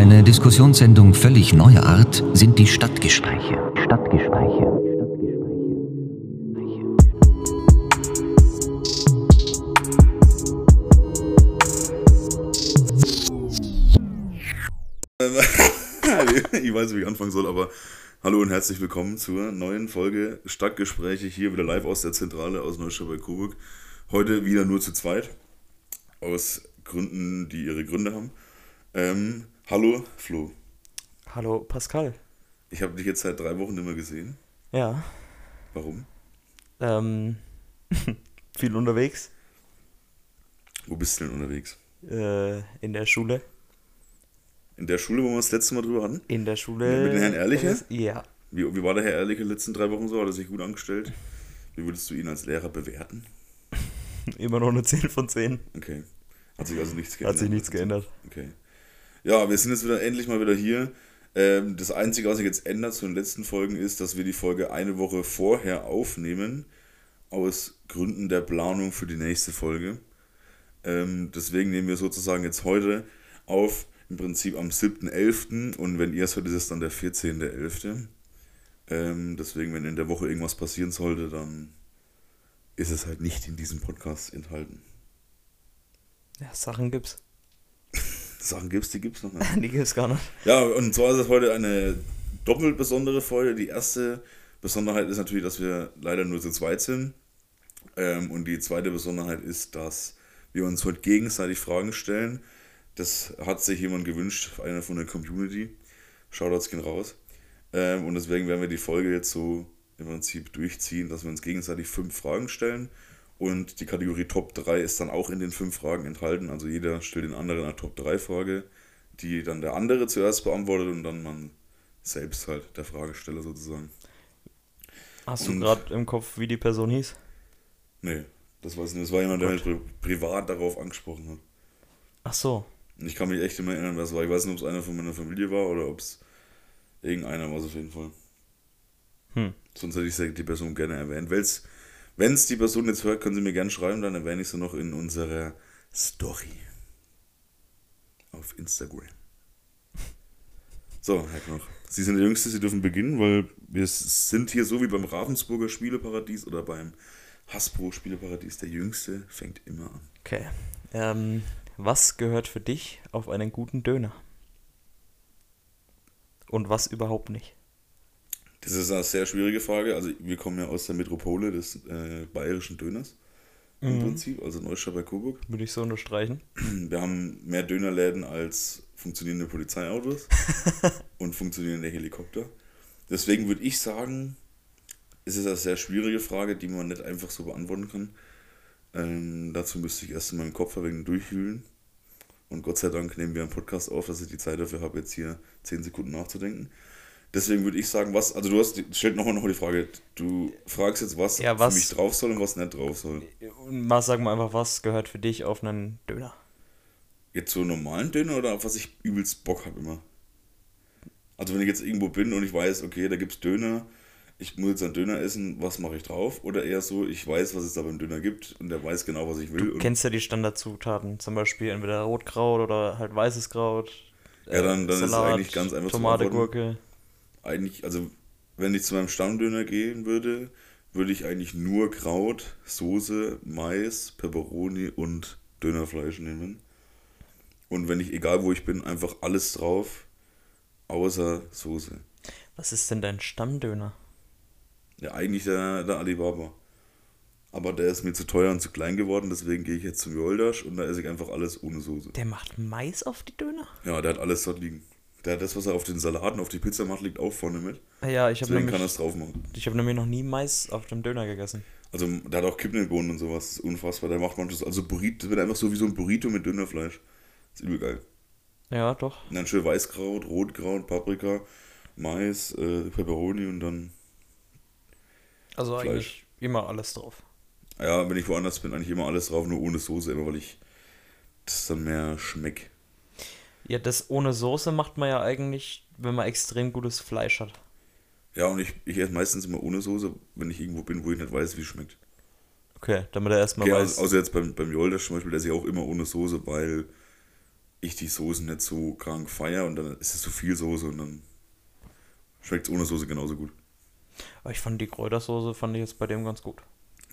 Eine Diskussionssendung völlig neuer Art sind die Stadtgespräche. Stadtgespräche. ich weiß nicht, wie ich anfangen soll, aber hallo und herzlich willkommen zur neuen Folge Stadtgespräche hier wieder live aus der Zentrale aus Neustadt bei Coburg. Heute wieder nur zu zweit, aus Gründen, die ihre Gründe haben. Ähm, hallo Flo, Hallo Pascal. ich habe dich jetzt seit drei Wochen nicht mehr gesehen. Ja, Warum? ähm, viel unterwegs Wo bist du denn unterwegs? äh, in der Schule. In der Schule, wo wir das letzte Mal drüber hatten? In der Schule. Mit dem Herrn Ehrliche? Ja. Wie, wie war der Herr Ehrliche die letzten drei Wochen so? Hat er sich gut angestellt? Wie würdest du ihn als Lehrer bewerten? Immer noch eine 10 von 10. Okay. Hat sich also nichts geändert? Hat sich nichts geändert. Okay. Ja, wir sind jetzt wieder endlich mal wieder hier. Ähm, das Einzige, was sich jetzt ändert zu den letzten Folgen, ist, dass wir die Folge eine Woche vorher aufnehmen. Aus Gründen der Planung für die nächste Folge. Ähm, deswegen nehmen wir sozusagen jetzt heute auf, im Prinzip am 7.11. Und wenn ihr es hört, ist es dann der 14.11. Ähm, deswegen, wenn in der Woche irgendwas passieren sollte, dann ist es halt nicht in diesem Podcast enthalten. Ja, Sachen gibt's. Sachen gibt's, die gibt's noch nicht. Die gibt's gar nicht. Ja, und zwar ist es heute eine doppelt besondere Folge. Die erste Besonderheit ist natürlich, dass wir leider nur zu zweit sind. Ähm, und die zweite Besonderheit ist, dass wir uns heute gegenseitig Fragen stellen. Das hat sich jemand gewünscht, einer von der Community. Shoutouts gehen raus. Ähm, und deswegen werden wir die Folge jetzt so im Prinzip durchziehen, dass wir uns gegenseitig fünf Fragen stellen. Und die Kategorie Top 3 ist dann auch in den fünf Fragen enthalten. Also jeder stellt den anderen eine Top 3 Frage, die dann der andere zuerst beantwortet und dann man selbst halt der Fragesteller sozusagen. Hast Und- du gerade im Kopf, wie die Person hieß? Nee, das weiß ich nicht. Das war jemand, der Gut. halt pri privat darauf angesprochen hat. Ach so. Ich kann mich echt mehr erinnern, wer es war. Ich weiß nicht, ob es einer von meiner Familie war oder ob es irgendeiner war, es auf jeden Fall. Hm. Sonst hätte ich die Person gerne erwähnt. Wenn es die Person jetzt hört, können sie mir gerne schreiben, dann erwähne ich sie noch in unserer Story. Auf Instagram. So, Herr Knoch. Sie sind der Jüngste, Sie dürfen beginnen, weil wir sind hier so wie beim Ravensburger Spieleparadies oder beim Hasbro Spieleparadies. Der Jüngste fängt immer an. Okay. Ähm, was gehört für dich auf einen guten Döner? Und was überhaupt nicht? Das ist eine sehr schwierige Frage. Also wir kommen ja aus der Metropole des äh, bayerischen Döners im Mhm. Prinzip, also Neustadt bei Coburg. Würde ich so unterstreichen. Wir haben mehr Dönerläden als funktionierende Polizeiautos und funktionierende Helikopter. Deswegen würde ich sagen, es ist eine sehr schwierige Frage, die man nicht einfach so beantworten kann. Ähm, dazu müsste ich erst in meinem Kopf ein wenig durchwühlen. Und Gott sei Dank nehmen wir einen Podcast auf, dass ich die Zeit dafür habe, jetzt hier 10 Sekunden nachzudenken. Deswegen würde ich sagen, was, also du hast, stellt nochmal noch die Frage, du fragst jetzt, was, Ja, was- für mich drauf soll und was nicht drauf soll. Mal sagen wir einfach, was gehört für dich auf einen Döner? Jetzt so einen normalen Döner oder auf was ich übelst Bock habe immer? Also wenn ich jetzt irgendwo bin und ich weiß, okay, da gibt's Döner, ich muss jetzt einen Döner essen, was mache ich drauf? Oder eher so, ich weiß, was es da beim Döner gibt und der weiß genau, was ich will. Du kennst ja die Standardzutaten, zum Beispiel entweder Rotkraut oder halt weißes Kraut. Ja, dann- dann ist es eigentlich ganz einfach Tomate. Gurke. Eigentlich, also wenn ich zu meinem Stammdöner gehen würde, würde ich eigentlich nur Kraut, Soße, Mais, Peperoni und Dönerfleisch nehmen. Und wenn ich, egal wo ich bin, einfach alles drauf, außer Soße. Was ist denn dein Stammdöner? Ja, eigentlich der, der Alibaba. Aber der ist mir zu teuer und zu klein geworden, deswegen gehe ich jetzt zum Joldasch und da esse ich einfach alles ohne Soße. Der macht Mais auf die Döner? Ja, der hat alles dort liegen. Hat das, was er auf den Salaten, auf die Pizza macht, liegt auch vorne mit. Ja, ich habe Deswegen kann er nämlich, es drauf machen. ich hab nämlich noch nie Mais auf dem Döner gegessen. Also, der hat auch Kidneybohnen und sowas. Das unfassbar. Der macht manches. Also, Burrito, das wird einfach so wie so ein Burrito mit Dönerfleisch. Das ist übel geil. Ja, doch. Und dann schön Weißkraut, Rotkraut, Paprika, Mais, äh, Peperoni und dann. Also Fleisch. eigentlich immer alles drauf. Ja, wenn ich woanders bin, eigentlich immer alles drauf, nur ohne Soße, immer weil ich das dann mehr schmeck. Ja, das ohne Soße macht man ja eigentlich, wenn man extrem gutes Fleisch hat. Ja, und ich, ich esse meistens immer ohne Soße, wenn ich irgendwo bin, wo ich nicht weiß, wie es schmeckt. Okay, damit er erstmal Okay, weiß. also, außer jetzt beim, beim Joldasch zum Beispiel, der ist ja auch immer ohne Soße, weil ich die Soßen nicht so krank feier und dann ist es zu viel Soße und dann schmeckt es ohne Soße genauso gut. Aber ich fand die Kräutersoße fand ich jetzt bei dem ganz gut.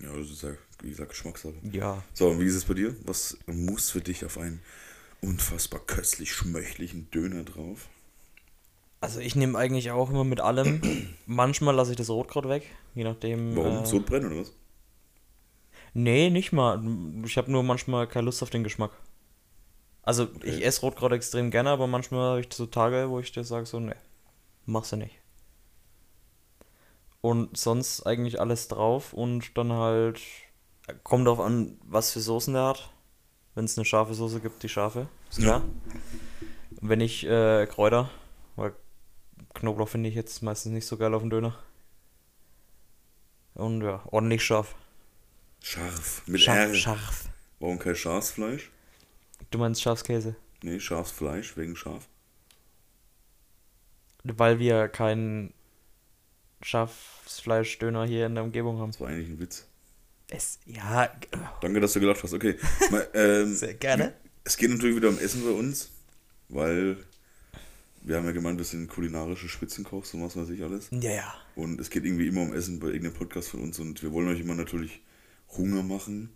Ja, das ist ja, wie gesagt, Geschmackssache. Ja. So, und wie ist es bei dir? Was muss für dich auf einen unfassbar köstlich schmöchtlichen Döner drauf? Also ich nehme eigentlich auch immer mit allem. Manchmal lasse ich das Rotkraut weg, je nachdem. Warum? Äh, Sodbrennen oder was? Nee, nicht mal. Ich habe nur manchmal keine Lust auf den Geschmack. Also Okay. ich esse Rotkraut extrem gerne, aber manchmal habe ich so Tage, wo ich dir sage so, nee, mach's ja nicht. Und sonst eigentlich alles drauf und dann halt kommt drauf an, was für Soßen der hat. Wenn es eine scharfe Soße gibt, die scharfe, ist klar. Wenn ich äh, Kräuter, weil Knoblauch finde ich jetzt meistens nicht so geil auf dem Döner. Und ja, ordentlich scharf. Scharf. Mit Scharf, R. scharf. Warum kein Schafsfleisch? Du meinst Schafskäse? Nee, Schafsfleisch wegen Schaf. Weil wir keinen Schafsfleischdöner hier in der Umgebung haben. Das war eigentlich ein Witz. Es, ja, Danke, dass du gelacht hast. Okay. Mal, ähm, sehr gerne. es geht natürlich wieder um Essen bei uns, weil wir haben ja gemeint, wir sind kulinarische Spitzenkochs und was weiß ich alles. Ja, ja. Und es geht irgendwie immer um Essen bei irgendeinem Podcast von uns und wir wollen euch immer natürlich Hunger machen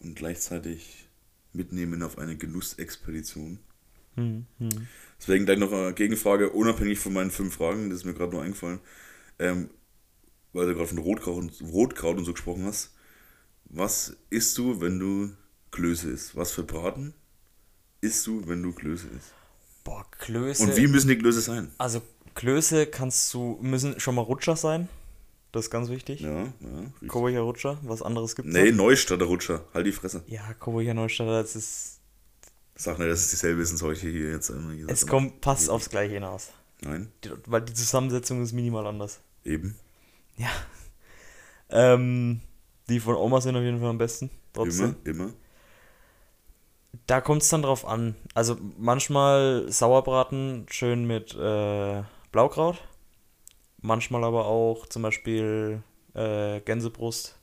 und gleichzeitig mitnehmen auf eine Genussexpedition. Hm, hm. Deswegen gleich noch eine Gegenfrage, unabhängig von meinen fünf Fragen, das ist mir gerade nur eingefallen, ähm, weil du gerade von Rotkraut und, Rotkraut und so gesprochen hast. Was isst du, wenn du Klöße isst? Was für Braten isst du, wenn du Klöße isst? Boah, Klöße. Und wie müssen die Klöße sein? Also, Klöße kannst du, müssen schon mal Rutscher sein. Das ist ganz wichtig. Ja, ja. Coburger Rutscher, was anderes gibt's Nee, noch? Neustadter Rutscher. Halt die Fresse. Ja, Coburger Neustadter, das ist, Sag nicht, dass es dieselbe Wissensheuche hier jetzt immer gesagt es kommt, passt aufs Gleiche hinaus. Nein, Die, weil die Zusammensetzung ist minimal anders. eben. Ja. Ähm, die von Oma sind auf jeden Fall am besten. Trotzdem. Immer, immer. Da kommt es dann drauf an. Also manchmal Sauerbraten schön mit äh, Blaukraut. Manchmal aber auch zum Beispiel äh, Gänsebrust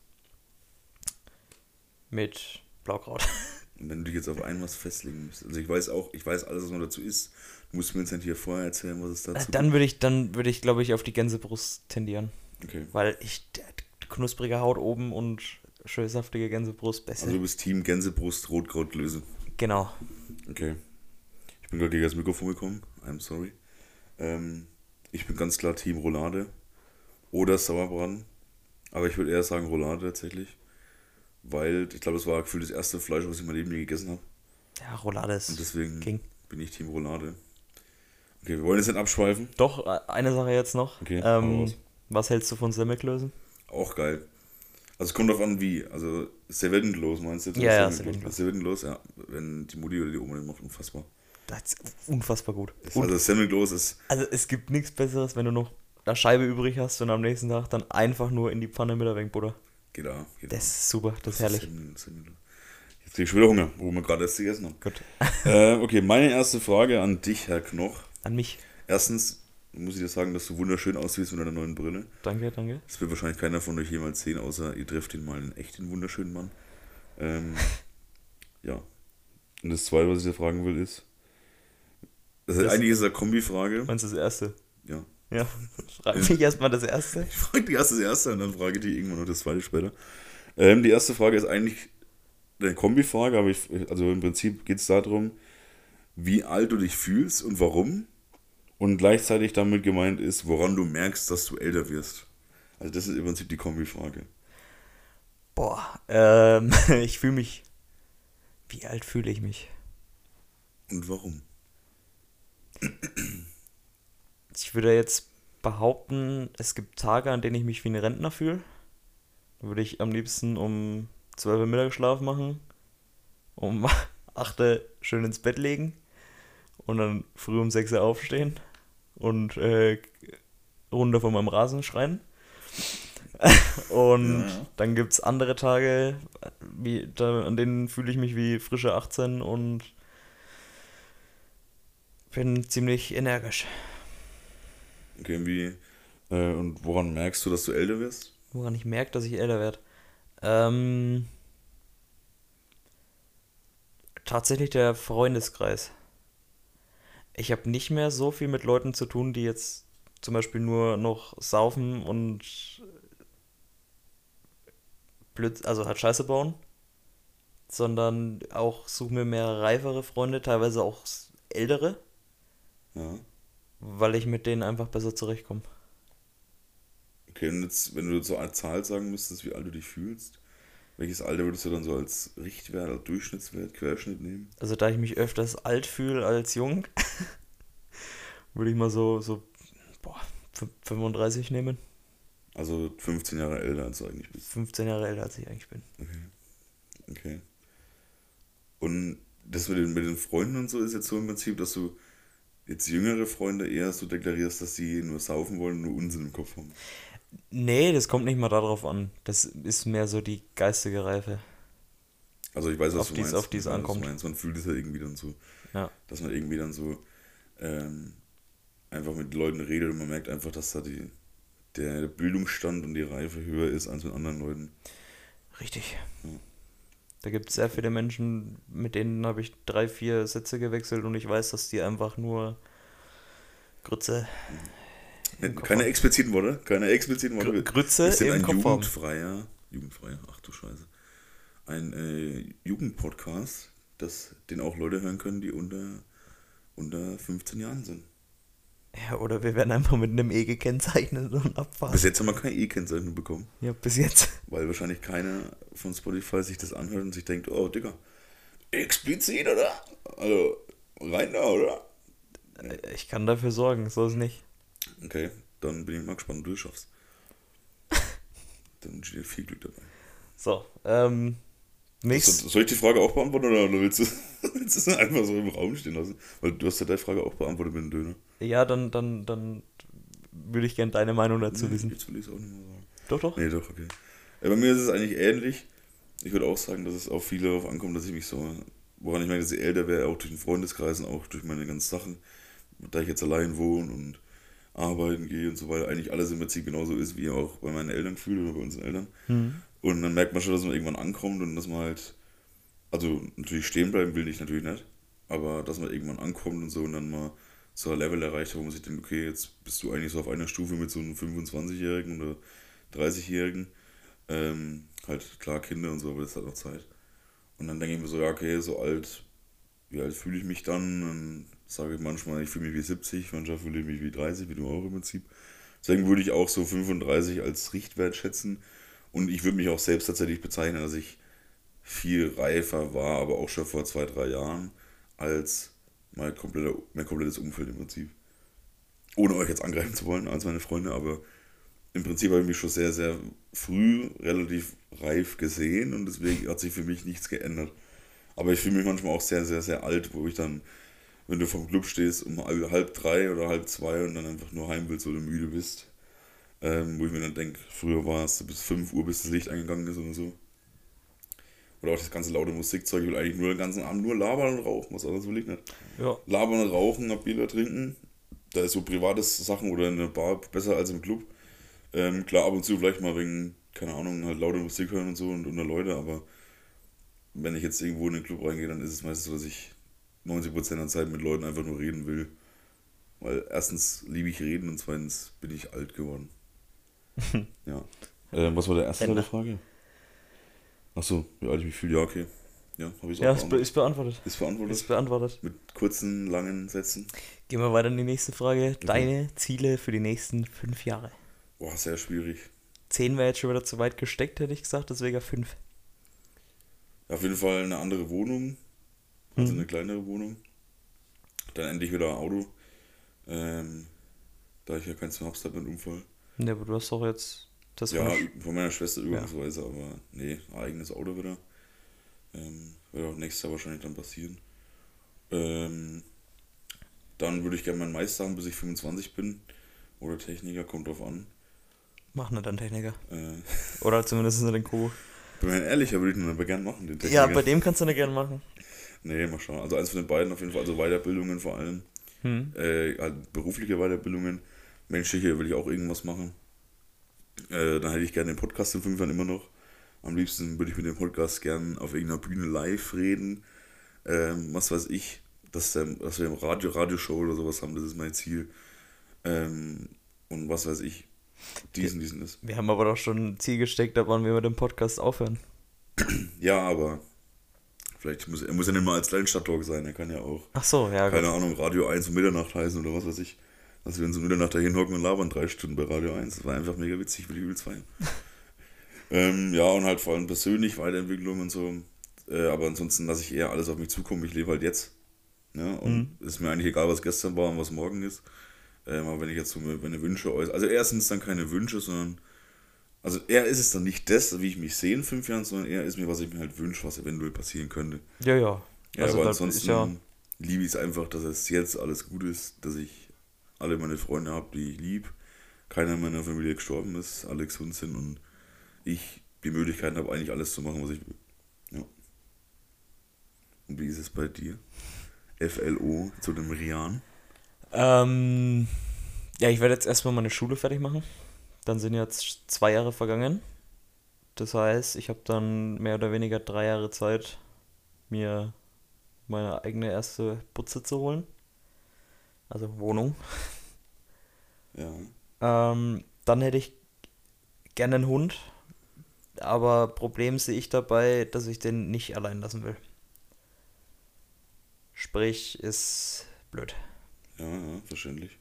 mit Blaukraut. Wenn du dich jetzt auf ein was festlegen müsstest. Also ich weiß auch, ich weiß alles, was man dazu isst. Du musst mir jetzt nicht hier vorher erzählen, was es dazu Äh, Dann würde ich, dann würde ich, glaube ich, auf die Gänsebrust tendieren. Okay. Weil ich knusprige Haut oben und schön saftige Gänsebrust besser. Also du bist Team Gänsebrust, Rotkrautklöße. genau. Okay. Ich bin gerade gegen das Mikrofon gekommen. I'm sorry. Ähm, ich bin ganz klar Team Roulade oder Sauerbraten. Aber ich würde eher sagen Roulade tatsächlich. Weil ich glaube, das war gefühlt das erste Fleisch, was ich in meinem Leben je gegessen habe. Ja, Roulade ist Und deswegen King. bin ich Team Roulade. Okay, wir wollen jetzt nicht abschweifen. Doch, äh, eine Sache jetzt noch. Okay, ähm, was hältst du von Semmelklößen? Auch geil. Also es kommt drauf an, wie. Also Servettenklos meinst du? Ja, ja, Servettenklos. Servettenklos, ja. Wenn die Mutti oder die Oma den macht, unfassbar. Das ist unfassbar gut. Das, Und, also Semmelklos ist, also es gibt nichts Besseres, wenn du noch eine Scheibe übrig hast und am nächsten Tag dann einfach nur in die Pfanne mit der Wenkbutter. geht da. Geht Das ist super, das ist herrlich. Semmelklos. Jetzt krieg ich schon wieder Hunger, wo wir gerade erst gegessen haben. Gut. äh, okay, meine erste Frage an dich, Herr Knoch. An mich. Erstens muss ich dir sagen, dass du wunderschön aussiehst mit deiner neuen Brille. Danke, danke. Das wird wahrscheinlich keiner von euch jemals sehen, außer ihr trefft ihn mal einen echten wunderschönen Mann. Ähm, ja. Und das zweite, was ich dir fragen will, ist. Das ist Das- eigentlich ist eine Kombifrage. Meinst du das erste? Ja. Ja. Frag mich erstmal das erste. Ich frage die erste das erste und dann frage ich die irgendwann noch das zweite später. Ähm, die erste Frage ist eigentlich eine Kombifrage, aber ich, also im Prinzip geht es darum, wie alt du dich fühlst und warum. Und gleichzeitig damit gemeint ist, woran du merkst, dass du älter wirst. Also das ist im Prinzip die Kombifrage. Boah, ähm, ich fühle mich. Wie alt fühle ich mich? Und warum? Ich würde jetzt behaupten, es gibt Tage, an denen ich mich wie ein Rentner fühle. Da würde ich am liebsten um 12 Uhr Mittagsschlaf machen, um 8 Uhr schön ins Bett legen und dann früh um 6 Uhr aufstehen und äh, runter von meinem Rasen schreien. und ja. dann gibt es andere Tage, wie, da, an denen fühle ich mich wie frische 18 und bin ziemlich energisch. Okay, wie, äh, und woran merkst du, dass du älter wirst? Woran ich merke, dass ich älter werde. Ähm, tatsächlich der Freundeskreis. Ich habe nicht mehr so viel mit Leuten zu tun, die jetzt zum Beispiel nur noch saufen und blöd, also halt Scheiße bauen, sondern auch suche mir mehr reifere Freunde, teilweise auch ältere, Ja. weil ich mit denen einfach besser zurechtkomme. Okay, und jetzt, wenn du so eine Zahl sagen müsstest, wie alt du dich fühlst, welches Alter würdest du dann so als Richtwert, als Durchschnittswert, Querschnitt nehmen? Also da ich mich öfters alt fühle als jung, würde ich mal so, so boah, fün- 35 nehmen. Also 15 Jahre älter als du eigentlich bist. 15 Jahre älter als ich eigentlich bin. Okay. Und das mit den, mit den Freunden und so ist jetzt so im Prinzip, dass du jetzt jüngere Freunde eher so deklarierst, dass sie nur saufen wollen und nur Unsinn im Kopf haben. Nee, das kommt nicht mal darauf an. Das ist mehr so die geistige Reife. Also ich weiß, was Auf du dies- meinst. auf was du ankommt. Meinst. Man fühlt es ja irgendwie dann so, Ja. dass man irgendwie dann so ähm, einfach mit Leuten redet und man merkt einfach, dass da die, der Bildungsstand und die Reife höher ist als mit anderen Leuten. Richtig. Ja. Da gibt es sehr viele Menschen, mit denen habe ich drei, vier Sätze gewechselt und ich weiß, dass die einfach nur Grütze, Im Keine expliziten Worte, keine expliziten Worte. Gr Grütze sind im ein Kopf haben. jugendfreier, jugendfreier, ach du Scheiße, ein äh, Jugendpodcast, das, den auch Leute hören können, die unter, unter 15 Jahren sind. Ja, oder wir werden einfach mit einem E gekennzeichnet und abfahren. Bis jetzt haben wir keine E-Kennzeichnung bekommen, ja, bis jetzt. weil wahrscheinlich keiner von Spotify sich das anhört und sich denkt, oh Digga, explizit, oder? Also, rein da, oder? Äh, Ich kann dafür sorgen, so ist nicht. Okay, dann bin ich mal gespannt, ob du es schaffst. Dann wünsche ich dir viel Glück dabei. So, ähm, nächstes. soll ich die Frage auch beantworten oder willst du, willst du es einfach so im Raum stehen lassen? Weil du hast ja deine Frage auch beantwortet mit dem Döner. Ja, dann, dann, dann würde ich gerne deine Meinung dazu Nee, wissen. Jetzt will ich es auch nicht mehr sagen. Doch, doch. Nee, doch, okay. Ja, bei mir ist es eigentlich ähnlich. Ich würde auch sagen, dass es auf viele darauf ankommt, dass ich mich so, woran ich merke, dass ich älter wäre, auch durch den Freundeskreis und auch durch meine ganzen Sachen, da ich jetzt allein wohne und arbeiten gehe und so weiter, eigentlich alles im Prinzip genauso ist, wie auch bei meinen Eltern fühle oder bei unseren Eltern. Hm. Und dann merkt man schon, dass man irgendwann ankommt und dass man halt, also natürlich stehen bleiben will ich natürlich nicht, aber dass man irgendwann ankommt und so und dann mal so ein Level erreicht, wo man sich denkt, okay, jetzt bist du eigentlich so auf einer Stufe mit so einem 25-Jährigen oder 30-Jährigen. Ähm, halt klar Kinder und so, aber das hat noch Zeit. Und dann denke ich mir so, ja, okay, so alt, wie alt fühle ich mich dann? Dann sage ich manchmal, ich fühle mich wie 70, manchmal fühle ich mich wie 30, wie du auch im Prinzip. Deswegen würde ich auch so 35 als Richtwert schätzen. Und ich würde mich auch selbst tatsächlich bezeichnen, dass ich viel reifer war, aber auch schon vor zwei, drei Jahren, als mein, kompletter, mein komplettes Umfeld im Prinzip. Ohne euch jetzt angreifen zu wollen, als meine Freunde, aber im Prinzip habe ich mich schon sehr, sehr früh relativ reif gesehen und deswegen hat sich für mich nichts geändert. Aber ich fühle mich manchmal auch sehr, sehr, sehr alt, wo ich dann, wenn du vom Club stehst, um halb halb drei oder halb zwei und dann einfach nur heim willst oder müde bist. Ähm, wo ich mir dann denke, früher war es bis 5 Uhr, bis das Licht eingegangen ist oder so. Oder auch das ganze laute Musikzeug. Ich will eigentlich nur den ganzen Abend nur labern und rauchen. Was anderes will ich nicht. Ja. Labern und rauchen, ein Bier trinken. Da ist so privates Sachen oder in der Bar besser als im Club. Ähm, klar, ab und zu vielleicht mal wegen, keine Ahnung, halt laute Musik hören und so und unter Leute, aber wenn ich jetzt irgendwo in den Club reingehe, dann ist es meistens so, dass ich 90% der Zeit mit Leuten einfach nur reden will. Weil erstens liebe ich reden und zweitens bin ich alt geworden. ja. Ähm, was war der erste Teil der Frage? Achso, wie alt ich mich fühle, ja, okay. Ja, habe ich Ja, auch ist, be beantwortet. ist beantwortet. Ist beantwortet. Ist beantwortet. Mit kurzen, langen Sätzen. Gehen wir weiter in die nächste Frage. Deine Ziele für die nächsten fünf Jahre. Boah, sehr schwierig. Zehn wäre jetzt schon wieder zu weit gesteckt, hätte ich gesagt, deswegen fünf. Auf jeden Fall eine andere Wohnung. Also Mhm. eine kleinere Wohnung. Dann endlich wieder ein Auto. Ähm, da ich ja keins mehr hab's, mit Unfall. Ja, aber du hast doch jetzt das Ja, von- meiner Schwester üblicherweise, aber nee, eigenes Auto wieder. Ähm, wird auch nächstes Jahr wahrscheinlich dann passieren. Ähm, dann würde ich gerne meinen Meister haben, bis ich 25 bin. Oder Techniker, kommt drauf an. Mach nicht einen Techniker. Äh, Oder zumindest in den Co. bin mir ehrlicher, würde ich nur aber gern machen, den Ja, Techniker. bei dem kannst du nicht gerne machen. Nee, mal schauen. Also eins von den beiden auf jeden Fall, also Weiterbildungen vor allem. Hm. Äh, halt berufliche Weiterbildungen. Menschliche will ich auch irgendwas machen. Äh, dann hätte ich gerne den Podcast in fünf Jahren immer noch. Am liebsten würde ich mit dem Podcast gern auf irgendeiner Bühne live reden. Ähm, was weiß ich. dass, der, dass wir im Radio, Radioshow oder sowas haben, das ist mein Ziel. Ähm, und was weiß ich, diesen, diesen ist. Wir haben aber doch schon ein Ziel gesteckt, da wollen wir mit dem Podcast aufhören. Ja, aber vielleicht muss er muss ja nicht mal als Kleinstadttalk sein, er kann ja auch, Ach so, ja, keine gut. Ahnung, Radio 1 um Mitternacht heißen oder was weiß ich. Dass wir uns um Mitternacht dahin hocken und labern drei Stunden bei Radio 1. Das war einfach mega witzig, würde ich übelst feiern. ähm, ja, und halt vor allem persönlich Weiterentwicklung und so. Äh, aber ansonsten lasse ich eher alles auf mich zukommen. Ich lebe halt jetzt. Ja, und Mhm. ist mir eigentlich egal, was gestern war und was morgen ist. Ähm, aber wenn ich jetzt so meine Wünsche äußere. Also erstens dann keine Wünsche, sondern. Also eher ist es dann nicht das, wie ich mich sehe in fünf Jahren, sondern eher ist mir, was ich mir halt wünsche, was eventuell passieren könnte. Ja, ja. Ja, Also aber ansonsten ja- liebe ich es einfach, dass es jetzt alles gut ist, dass ich alle meine Freunde habe, die ich liebe, keiner in meiner Familie gestorben ist, alle gesund sind und ich die Möglichkeit habe, eigentlich alles zu machen, was ich will. Ja. Und wie ist es bei dir? FLO zu dem Rian? Ähm, ja, ich werde jetzt erstmal meine Schule fertig machen. Dann sind jetzt zwei Jahre vergangen. Das heißt, ich habe dann mehr oder weniger drei Jahre Zeit, mir meine eigene erste Butze zu holen. Also Wohnung. Ja. Ähm, dann hätte ich gerne einen Hund. Aber Problem sehe ich dabei, dass ich den nicht allein lassen will. Sprich, ist blöd. Ja, ja, verständlich.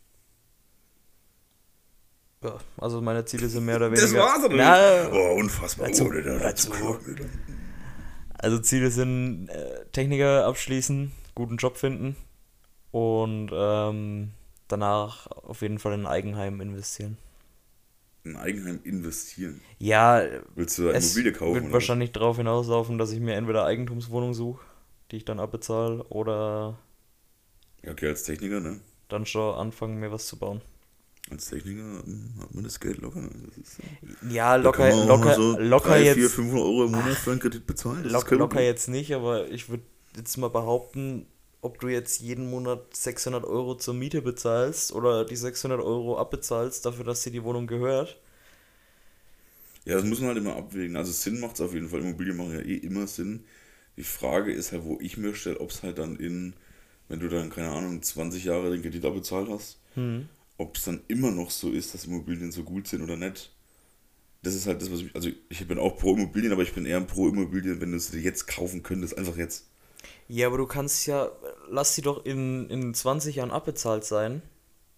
Ja, also meine Ziele sind mehr oder Das weniger. war's, oder? Na, oh, unfassbar. dazu- oh, dazu. Also Ziele sind äh, Techniker abschließen, guten Job finden und ähm, danach auf jeden Fall in ein Eigenheim investieren. Ein Eigenheim investieren. Ja, Willst du es Immobilie kaufen? wird wahrscheinlich darauf hinauslaufen, dass ich mir entweder Eigentumswohnung suche, die ich dann abbezahle, oder? Ja, okay, als Techniker, ne? dann schon anfangen, mir was zu bauen. Als Techniker hm, hat man das Geld locker. Das ist, Ja, locker, locker, so locker 3, jetzt. 4, 500 Euro im Monat für einen Kredit bezahlen. Das ist Locker, kein locker Problem. jetzt nicht, aber ich würde jetzt mal behaupten, ob du jetzt jeden Monat 600 Euro zur Miete bezahlst oder die 600 Euro abbezahlst dafür, dass dir die Wohnung gehört. Ja, das muss man halt immer abwägen. Also Sinn macht es auf jeden Fall. Immobilien machen ja eh immer Sinn. Die Frage ist halt, wo ich mir stelle, ob es halt dann in, wenn du dann, keine Ahnung, 20 Jahre den Kredit abbezahlt hast, Hm. Ob es dann immer noch so ist, dass Immobilien so gut sind oder nicht. Das ist halt das, was ich, also ich bin auch pro Immobilien, aber ich bin eher pro Immobilien, wenn du sie dir jetzt kaufen könntest, einfach jetzt. Ja, aber du kannst ja, lass sie doch in, in 20 Jahren abbezahlt sein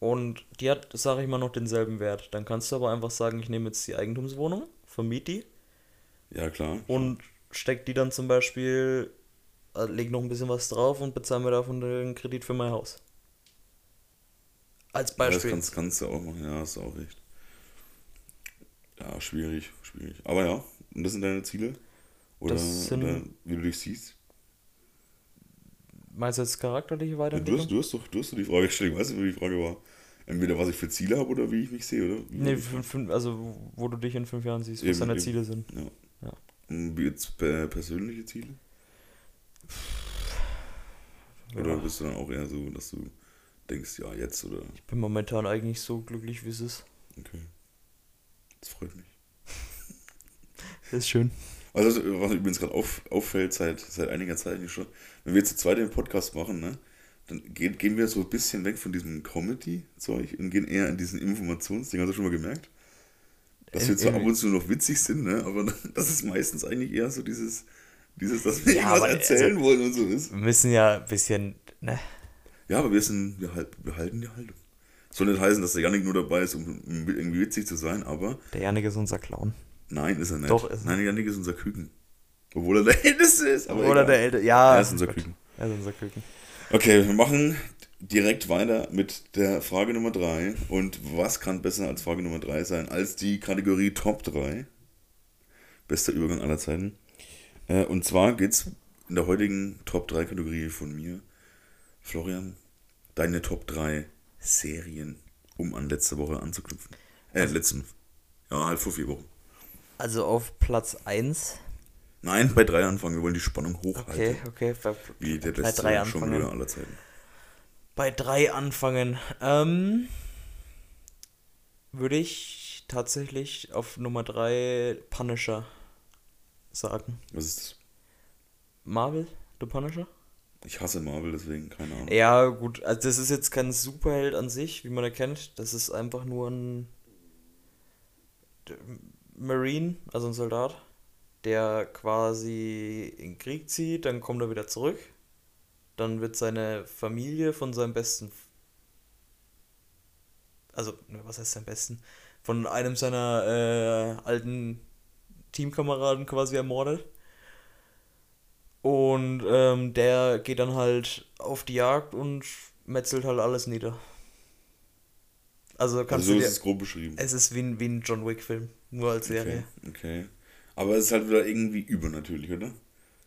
und die hat, sage ich mal, noch denselben Wert. Dann kannst du aber einfach sagen, ich nehme jetzt die Eigentumswohnung, vermiete die Ja, klar. und steck die dann zum Beispiel, äh, leg noch ein bisschen was drauf und bezahle mir davon den Kredit für mein Haus. Als Ja, das Beispiel. kannst, kannst du auch machen, ja, hast du auch recht. Ja, schwierig, schwierig. Aber ja, und das sind deine Ziele? Oder, Das sind- oder wie du dich siehst? Meinst du jetzt charakterliche Ja, Weiterentwicklung? du, hast, du, hast doch, du hast doch die Frage gestellt, weißt du, wie die Frage war? Entweder was ich für Ziele habe oder wie ich mich sehe, oder? Wie Nee, ich- fün- fün- also wo du dich in fünf Jahren siehst, was Eben, deine eben. Ziele sind. Ja. Ja. Und wie jetzt per- persönliche Ziele? Oder Ja. bist du dann auch eher so, dass du denkst, ja, jetzt oder. Ich bin momentan eigentlich so glücklich, wie es ist. Okay. Das freut mich. Das ist schön. Also, was mir übrigens gerade auf, auffällt, seit, seit einiger Zeit eigentlich schon, wenn wir jetzt zu zweit den Podcast machen, ne, dann gehen, gehen wir so ein bisschen weg von diesem Comedy-Zeug und gehen eher in diesen Informationsding. Hast du schon mal gemerkt? Dass wir zwar ab und zu noch witzig sind, ne, aber das ist meistens eigentlich eher so dieses, dieses dass wir Ja, irgendwas erzählen also- wollen und so ist. Wir müssen ja ein bisschen, ne? Ja, aber wir sind, wir, halt, wir halten die Haltung. Soll nicht heißen, dass der Janik nur dabei ist, um, irgendwie witzig zu sein, aber Der Janik ist unser Clown. nein, ist er nicht. Doch, ist er. Nein, Janik ist unser Küken. Obwohl er der Älteste ist. Oder egal. der Ältere. Ja. Er ist unser Gott. Küken. Er ist unser Küken. Okay, wir machen direkt weiter mit der Frage Nummer 3. Und was kann besser als Frage Nummer 3 sein als die Kategorie Top 3? Bester Übergang aller Zeiten. Äh, und zwar geht es in der heutigen Top 3 Kategorie von mir. Florian, deine Top 3 Serien, um an letzte Woche anzuknüpfen. Äh, letzten. Ja, halt vor vier Wochen. Also auf Platz 1. Nein, bei 3 anfangen. Wir wollen die Spannung hochhalten. Okay, okay. Bei, Wie der bei beste drei aller Zeiten. Bei 3 anfangen. Ähm, würde ich tatsächlich auf Nummer 3 Punisher sagen. Was ist das? Marvel, The Punisher? Ich hasse Marvel, deswegen keine Ahnung. Ja, gut, also das ist jetzt kein Superheld an sich, wie man erkennt. Das ist einfach nur ein Marine, also ein Soldat, der quasi in den Krieg zieht, dann kommt er wieder zurück. Dann wird seine Familie von seinem besten. Also, ne, was heißt sein besten? Von einem seiner äh, alten Teamkameraden quasi ermordet. Und ähm, der geht dann halt auf die Jagd und metzelt halt alles nieder. Also kannst Also so du ist dir, es grob beschrieben. es ist wie ein, wie ein John Wick-Film, nur als Serie. Okay, okay. Aber es ist halt wieder irgendwie übernatürlich, oder?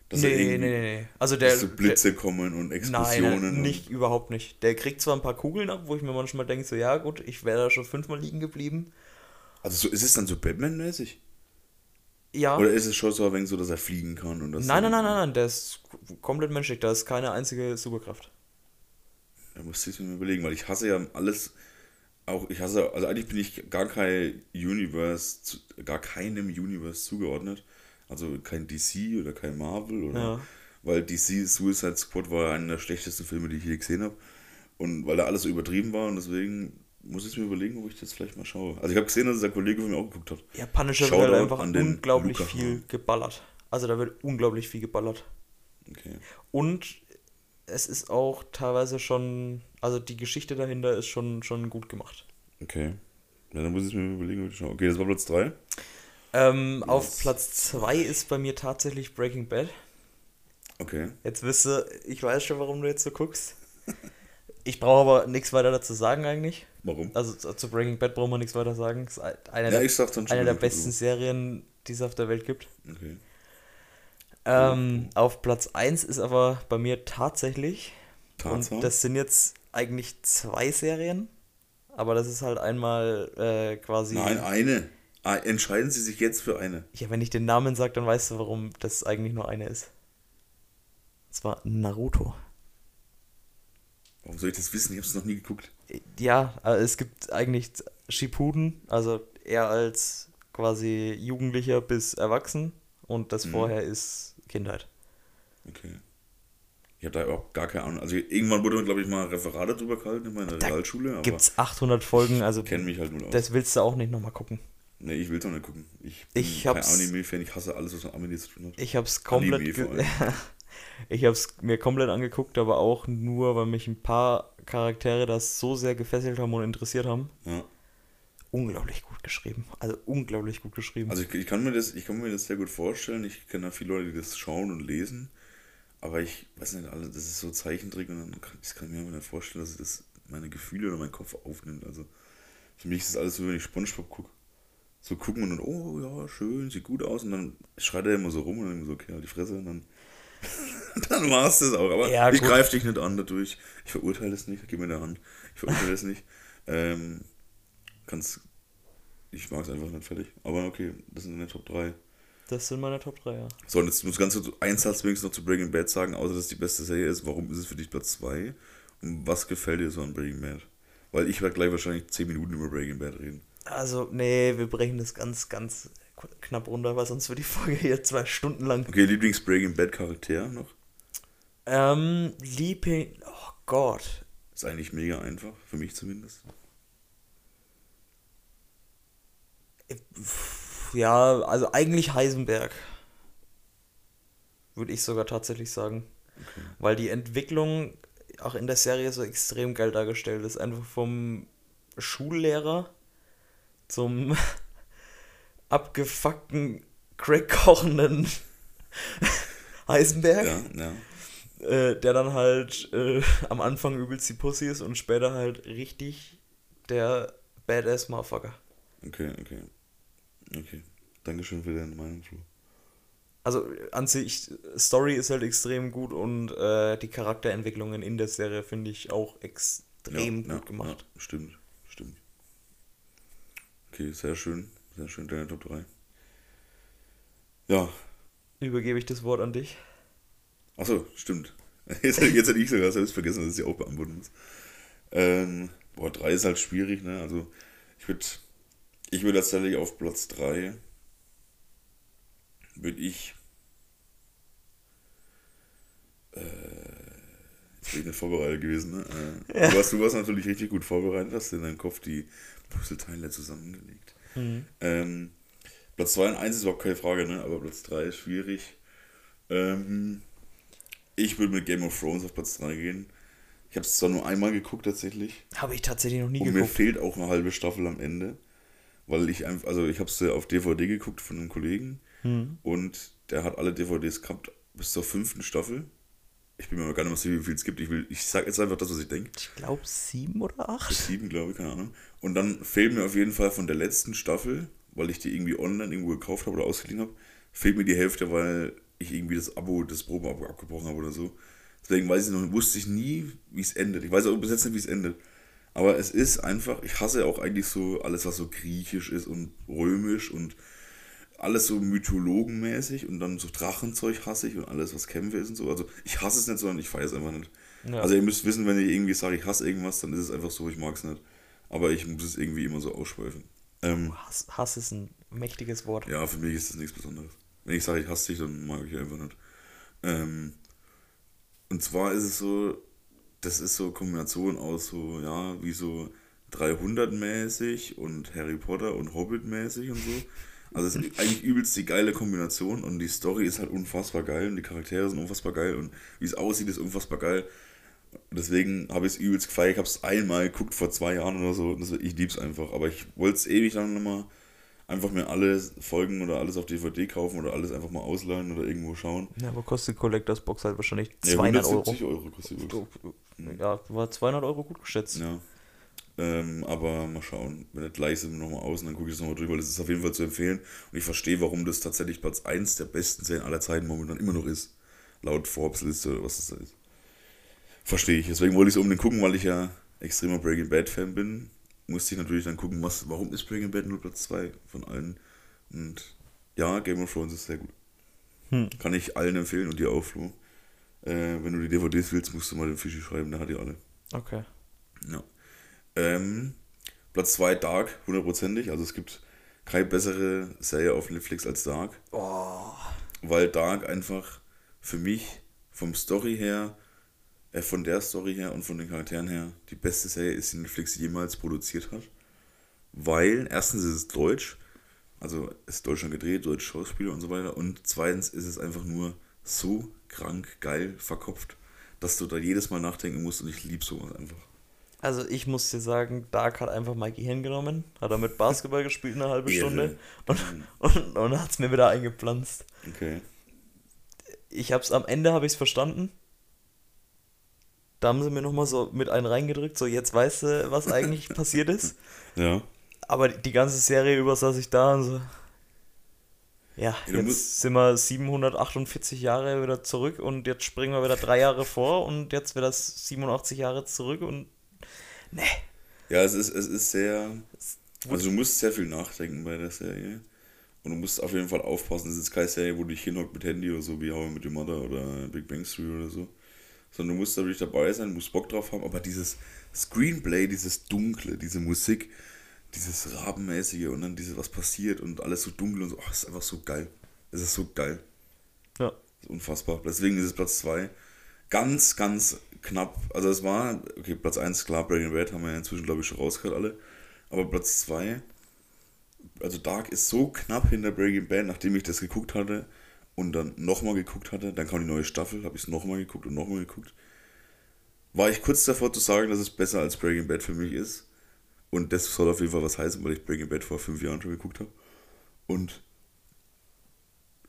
Dass Nee, nee, nee, nee. Also der. dass so Blitze kommen und der Explosionen. nein, und- nicht, überhaupt nicht. Der kriegt zwar ein paar Kugeln ab, wo ich mir manchmal denke, so, ja gut, ich wäre da schon fünfmal liegen geblieben. Also so, ist es dann so Batman-mäßig? Ja. Oder ist es schon so ein wenig so, dass er fliegen kann? Und dass Nein, nein, nein, nein, nein, der ist komplett menschlich, da ist keine einzige Superkraft. Da müsste ich mir überlegen, weil ich hasse ja alles, auch ich hasse, also eigentlich bin ich gar kein Universe, gar keinem Universe zugeordnet. Also kein DC oder kein Marvel oder. Ja. Weil DC Suicide Squad war einer der schlechtesten Filme, die ich je gesehen habe. Und weil da alles so übertrieben war und deswegen muss ich mir überlegen, ob ich das vielleicht mal schaue. Also ich habe gesehen, dass der Kollege von mir auch geguckt hat. Ja, Punisher Shoutout wird halt einfach unglaublich Luca viel geballert. Also da wird unglaublich viel geballert. Okay. Und es ist auch teilweise schon, also die Geschichte dahinter ist schon, schon gut gemacht. Okay. Ja, dann muss ich mir überlegen, ob ich schaue. Okay, das war Platz 3. Ähm, Auf. Platz 2 ist bei mir tatsächlich Breaking Bad. Okay. Jetzt wisst ihr, ich weiß schon, warum du jetzt so guckst. Ich brauche aber nichts weiter dazu sagen eigentlich. Warum? Also zu Breaking Bad brauchen wir nichts weiter sagen. Es ist eine, Ja, der, eine der besten Serien, die es auf der Welt gibt. Okay. Ähm, auf Platz 1 ist aber bei mir tatsächlich, Tarzan? und das sind jetzt eigentlich zwei Serien, aber das ist halt einmal äh, quasi. Nein, eine. Ah, Entscheiden Sie sich jetzt für eine. Ja, wenn ich den Namen sage, dann weißt du, warum das eigentlich nur eine ist. Und zwar Naruto. Warum soll ich das wissen? Ich habe es noch nie geguckt. Ja, äh, es gibt eigentlich Shippuden, also er als quasi Jugendlicher bis Erwachsen und das Mhm. vorher ist Kindheit. Okay. Ich habe da überhaupt gar keine Ahnung. Also irgendwann wurde, glaube ich, mal Referate drüber gehalten in meiner Da Realschule, aber Gibt's 800 Folgen, also ich kenne mich halt nur aus. das willst du auch nicht nochmal gucken. nee, ich will es auch nicht gucken. Ich bin Ich kein Anime-Fan, ich hasse alles, was mit Anime zu tun hat. Ich hab's komplett Anime Ich hab's mir komplett angeguckt, aber auch nur, weil mich ein paar Charaktere das so sehr gefesselt haben und interessiert haben. Ja. Unglaublich gut geschrieben. Also unglaublich gut geschrieben. Also ich, ich, kann mir das, ich kann mir das sehr gut vorstellen. Ich kenne da viele Leute, die das schauen und lesen. Aber ich weiß nicht, alle, das ist so Zeichentrick und dann kann, ich kann mir nicht vorstellen, dass das meine Gefühle oder mein Kopf aufnimmt. Also für mich ist das alles so, wenn ich Spongebob gucke. So gucken und dann, oh ja, schön, sieht gut aus und dann schreit er immer so rum und dann so, okay, halt die Fresse und dann, dann war es das auch. Aber Ja, ich greife dich nicht an dadurch. Ich verurteile es nicht, gib mir eine Hand. Ich verurteile es nicht. Ähm, kannst, ich mag es einfach nicht fertig. Aber okay, das sind meine Top 3. das sind meine Top 3, ja. So, und jetzt muss ganz kurz ein Satz wenigstens noch zu Breaking Bad sagen, außer dass es die beste Serie ist. Warum ist es für dich Platz 2? Und was gefällt dir so an Breaking Bad? Weil ich werde gleich wahrscheinlich 10 Minuten über Breaking Bad reden. Also, nee, wir brechen das ganz, ganz knapp runter, weil sonst wird die Folge hier zwei Stunden lang. Okay, Lieblings-Breaking Bad-Charakter noch? Ähm, Liebling. Oh Gott. Ist eigentlich mega einfach, für mich zumindest. Ja, also eigentlich Heisenberg. Würde ich sogar tatsächlich sagen. Weil die Entwicklung auch in der Serie so extrem geil dargestellt ist. Einfach vom Schullehrer zum abgefuckten, crackkochenden Heisenberg. Ja, ja. äh, der dann halt äh, am Anfang übelst die Pussy ist und später halt richtig der Badass Motherfucker. Okay, okay. Okay. Dankeschön für deine Meinung, Flo. Also an sich, Story ist halt extrem gut und äh, die Charakterentwicklungen in der Serie finde ich auch extrem ja, gut gemacht. Ja, stimmt, stimmt. Okay, sehr schön. Sehr schön, deine Top 3. Ja, Übergebe ich das Wort an dich. Achso, stimmt. Jetzt, jetzt hätte ich sogar selbst vergessen, dass ich auch beantworten muss. Ähm, boah, 3 ist halt schwierig, ne? Also, ich würde ich würd tatsächlich auf Platz 3 würde ich äh, bin ich nicht vorbereitet gewesen, ne? Äh, ja. du, warst, du warst natürlich richtig gut vorbereitet, hast in deinem Kopf die Puzzleteile zusammengelegt. Mhm. Ähm, Platz 2 und 1 ist überhaupt keine Frage, ne? Aber Platz 3 ist schwierig. Ähm, ich würde mit Game of Thrones auf Platz 3 gehen. Ich habe es zwar nur einmal geguckt tatsächlich. Habe ich tatsächlich noch nie und geguckt. Und mir fehlt auch eine halbe Staffel am Ende. Weil ich einfach, also ich habe es auf DVD geguckt von einem Kollegen. Mhm. Und der hat alle DVDs gehabt bis zur fünften Staffel. Ich bin mir gar nicht mehr sicher, wie viel es gibt. Ich, ich sage jetzt einfach das, was ich denke. Ich glaube sieben oder acht. Bis sieben, glaube ich, keine Ahnung. Und dann fehlt mir auf jeden Fall von der letzten Staffel, weil ich die irgendwie online irgendwo gekauft habe oder ausgeliehen habe, fehlt mir die Hälfte, weil ich irgendwie das Abo, das Probeabo abgebrochen habe oder so. Deswegen weiß ich noch, wusste ich nie, wie es endet. Ich weiß auch bis jetzt nicht, wie es endet. Aber es ist einfach, ich hasse auch eigentlich so alles, was so griechisch ist und römisch und alles so mythologenmäßig und dann so Drachenzeug hasse ich und alles, was Kämpfe ist und so. Also ich hasse es nicht, sondern ich feiere es einfach nicht. Ja. Also ihr müsst wissen, wenn ich irgendwie sage, ich hasse irgendwas, dann ist es einfach so, ich mag es nicht. Aber ich muss es irgendwie immer so ausschweifen. Ähm, Hass, Hass ist ein mächtiges Wort. Ja, für mich ist das nichts Besonderes. Wenn ich sage, ich hasse dich, dann mag ich einfach nicht. Ähm, und zwar ist es so, das ist so eine Kombination aus so, ja, wie so 300-mäßig und Harry Potter und Hobbit-mäßig und so. Also es ist eigentlich übelst die geile Kombination und die Story ist halt unfassbar geil und die Charaktere sind unfassbar geil und wie es aussieht, ist unfassbar geil. Deswegen habe ich es übelst gefeiert. Ich habe es einmal geguckt vor zwei Jahren oder so. Ich liebe es einfach. Aber ich wollte es ewig lang nochmal einfach mir alle Folgen oder alles auf DVD kaufen oder alles einfach mal ausleihen oder irgendwo schauen. Ja, aber kostet Collectors Box halt wahrscheinlich 200 ja, Euro. Euro kostet die Ja, war 200 Euro gut geschätzt. Ja. Ähm, aber mal schauen. Wenn das gleich sind, nochmal aus und dann gucke ich das nochmal drüber. Das ist auf jeden Fall zu empfehlen. Und ich verstehe, warum das tatsächlich Platz 1 der besten Serien aller Zeiten momentan immer noch ist. Laut Forbes-Liste oder was das da ist. Verstehe ich. Deswegen wollte ich es unbedingt gucken, weil ich ja extremer Breaking Bad-Fan bin. Musste ich natürlich dann gucken, was, warum ist Breaking Bad nur Platz 2 von allen. Und ja, Game of Thrones ist sehr gut. Hm. Kann ich allen empfehlen und dir auch, Flo. Äh, wenn du die DVDs willst, musst du mal den Fischi schreiben, der hat die alle. Okay. Ja. Ähm, Platz 2 Dark, hundertprozentig. Also es gibt keine bessere Serie auf Netflix als Dark. Oh. Weil Dark einfach für mich vom Story her, äh, von der Story her und von den Charakteren her die beste Serie ist, die Netflix jemals produziert hat. Weil erstens ist es deutsch, also ist Deutschland gedreht, deutsche Schauspieler und so weiter. Und zweitens ist es einfach nur so krank, geil, verkopft, dass du da jedes Mal nachdenken musst und ich liebe sowas einfach. Also ich muss dir sagen, Dark hat einfach mein Gehirn genommen, hat damit Basketball gespielt eine halbe Stunde und, und, und hat es mir wieder eingepflanzt. Okay. Ich hab's am Ende habe ich es verstanden. Da haben sie mir nochmal so mit einen reingedrückt, so jetzt weißt du, was eigentlich passiert ist. Ja. Aber die ganze Serie über saß ich da und so. Ja, ja jetzt sind wir 748 Jahre wieder zurück und jetzt springen wir wieder drei Jahre vor und jetzt wird das 87 Jahre zurück und Nee. Ja, es ist, es ist sehr. Also, du musst sehr viel nachdenken bei der Serie. Und du musst auf jeden Fall aufpassen. Es ist keine Serie, wo du dich hinhockt mit Handy oder so, wie How mit Your Mother oder Big Bang Theory oder so. Sondern du musst natürlich dabei sein, musst Bock drauf haben. Aber dieses Screenplay, dieses Dunkle, diese Musik, dieses Rabenmäßige und dann dieses, was passiert und alles so dunkel und so, oh, ist einfach so geil. Es ist so geil. Ja. Ist unfassbar. Deswegen ist es Platz 2. Ganz, ganz knapp, also es war, okay, Platz 1, klar, Breaking Bad haben wir ja inzwischen, glaube ich, schon rausgehört alle. Aber Platz 2, also Dark ist so knapp hinter Breaking Bad, nachdem ich das geguckt hatte und dann nochmal geguckt hatte, dann kam die neue Staffel, habe ich es nochmal geguckt und nochmal geguckt. War ich kurz davor zu sagen, dass es besser als Breaking Bad für mich ist. Und das soll auf jeden Fall was heißen, weil ich Breaking Bad vor fünf Jahren schon geguckt habe. Und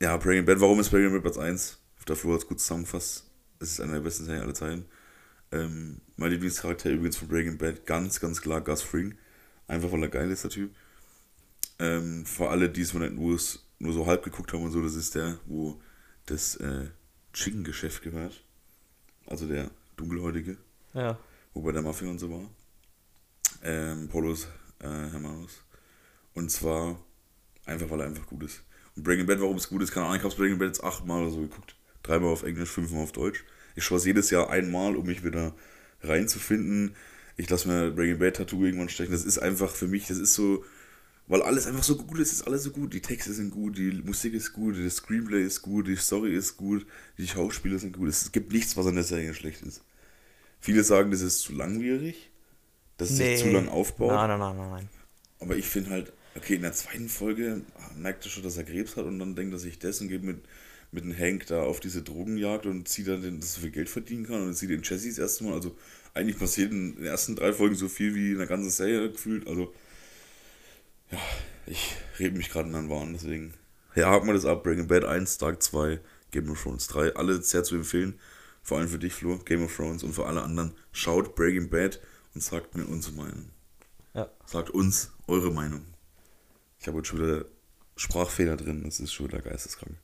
ja, Breaking Bad, warum ist Breaking Bad Platz 1? Dafür hat es gut zusammengefasst. Es ist einer der besten Serien aller Zeiten. Ähm, mein Lieblingscharakter übrigens von Breaking Bad, ganz, ganz klar Gus Fring. Einfach weil er geil ist, der Typ. Ähm, für alle, die es nur so halb geguckt haben und so, das ist der, wo das äh, Chicken-Geschäft gehört. Also der dunkelhäutige. Ja. Wo bei der Mafia und so war. Ähm, Polos äh, Hermanos. Und zwar einfach, weil er einfach gut ist. Und Breaking Bad, warum es gut ist, keine Ahnung, ich habe Breaking Bad jetzt achtmal oder so geguckt. Dreimal auf Englisch, fünfmal auf Deutsch. Ich schaue es jedes Jahr einmal, um mich wieder reinzufinden. Ich lasse mir Breaking Bad Tattoo irgendwann stechen. Das ist einfach für mich, das ist so, weil alles einfach so gut ist, ist alles so gut. Die Texte sind gut, die Musik ist gut, das Screenplay ist gut, die Story ist gut, die Schauspieler sind gut. Es gibt nichts, was an der Serie schlecht ist. Viele sagen, das ist zu langwierig, dass es sich zu lang aufbaut. Nein, nein, nein, nein, nein. Aber ich finde halt, okay, in der zweiten Folge merkt er schon, dass er Krebs hat und dann denkt er sich das und geht mit, mit dem Hank da auf diese Drogenjagd und sieht dann, dass er so viel Geld verdienen kann und sieht den Jesse das erste Mal. Also eigentlich passiert in den ersten drei Folgen so viel wie in der ganzen Serie gefühlt. Also ja, ich rede mich gerade in einen Wahn, deswegen. Ja, haken wir das ab. Breaking Bad 1, Dark 2, Game of Thrones 3. Alle sehr zu empfehlen. Vor allem für dich, Flo, Game of Thrones und für alle anderen. Schaut Breaking Bad und sagt mir unsere Meinung. Ja. Sagt uns eure Meinung. Ich habe jetzt schon wieder Sprachfehler drin. Das ist schon wieder geisteskrank.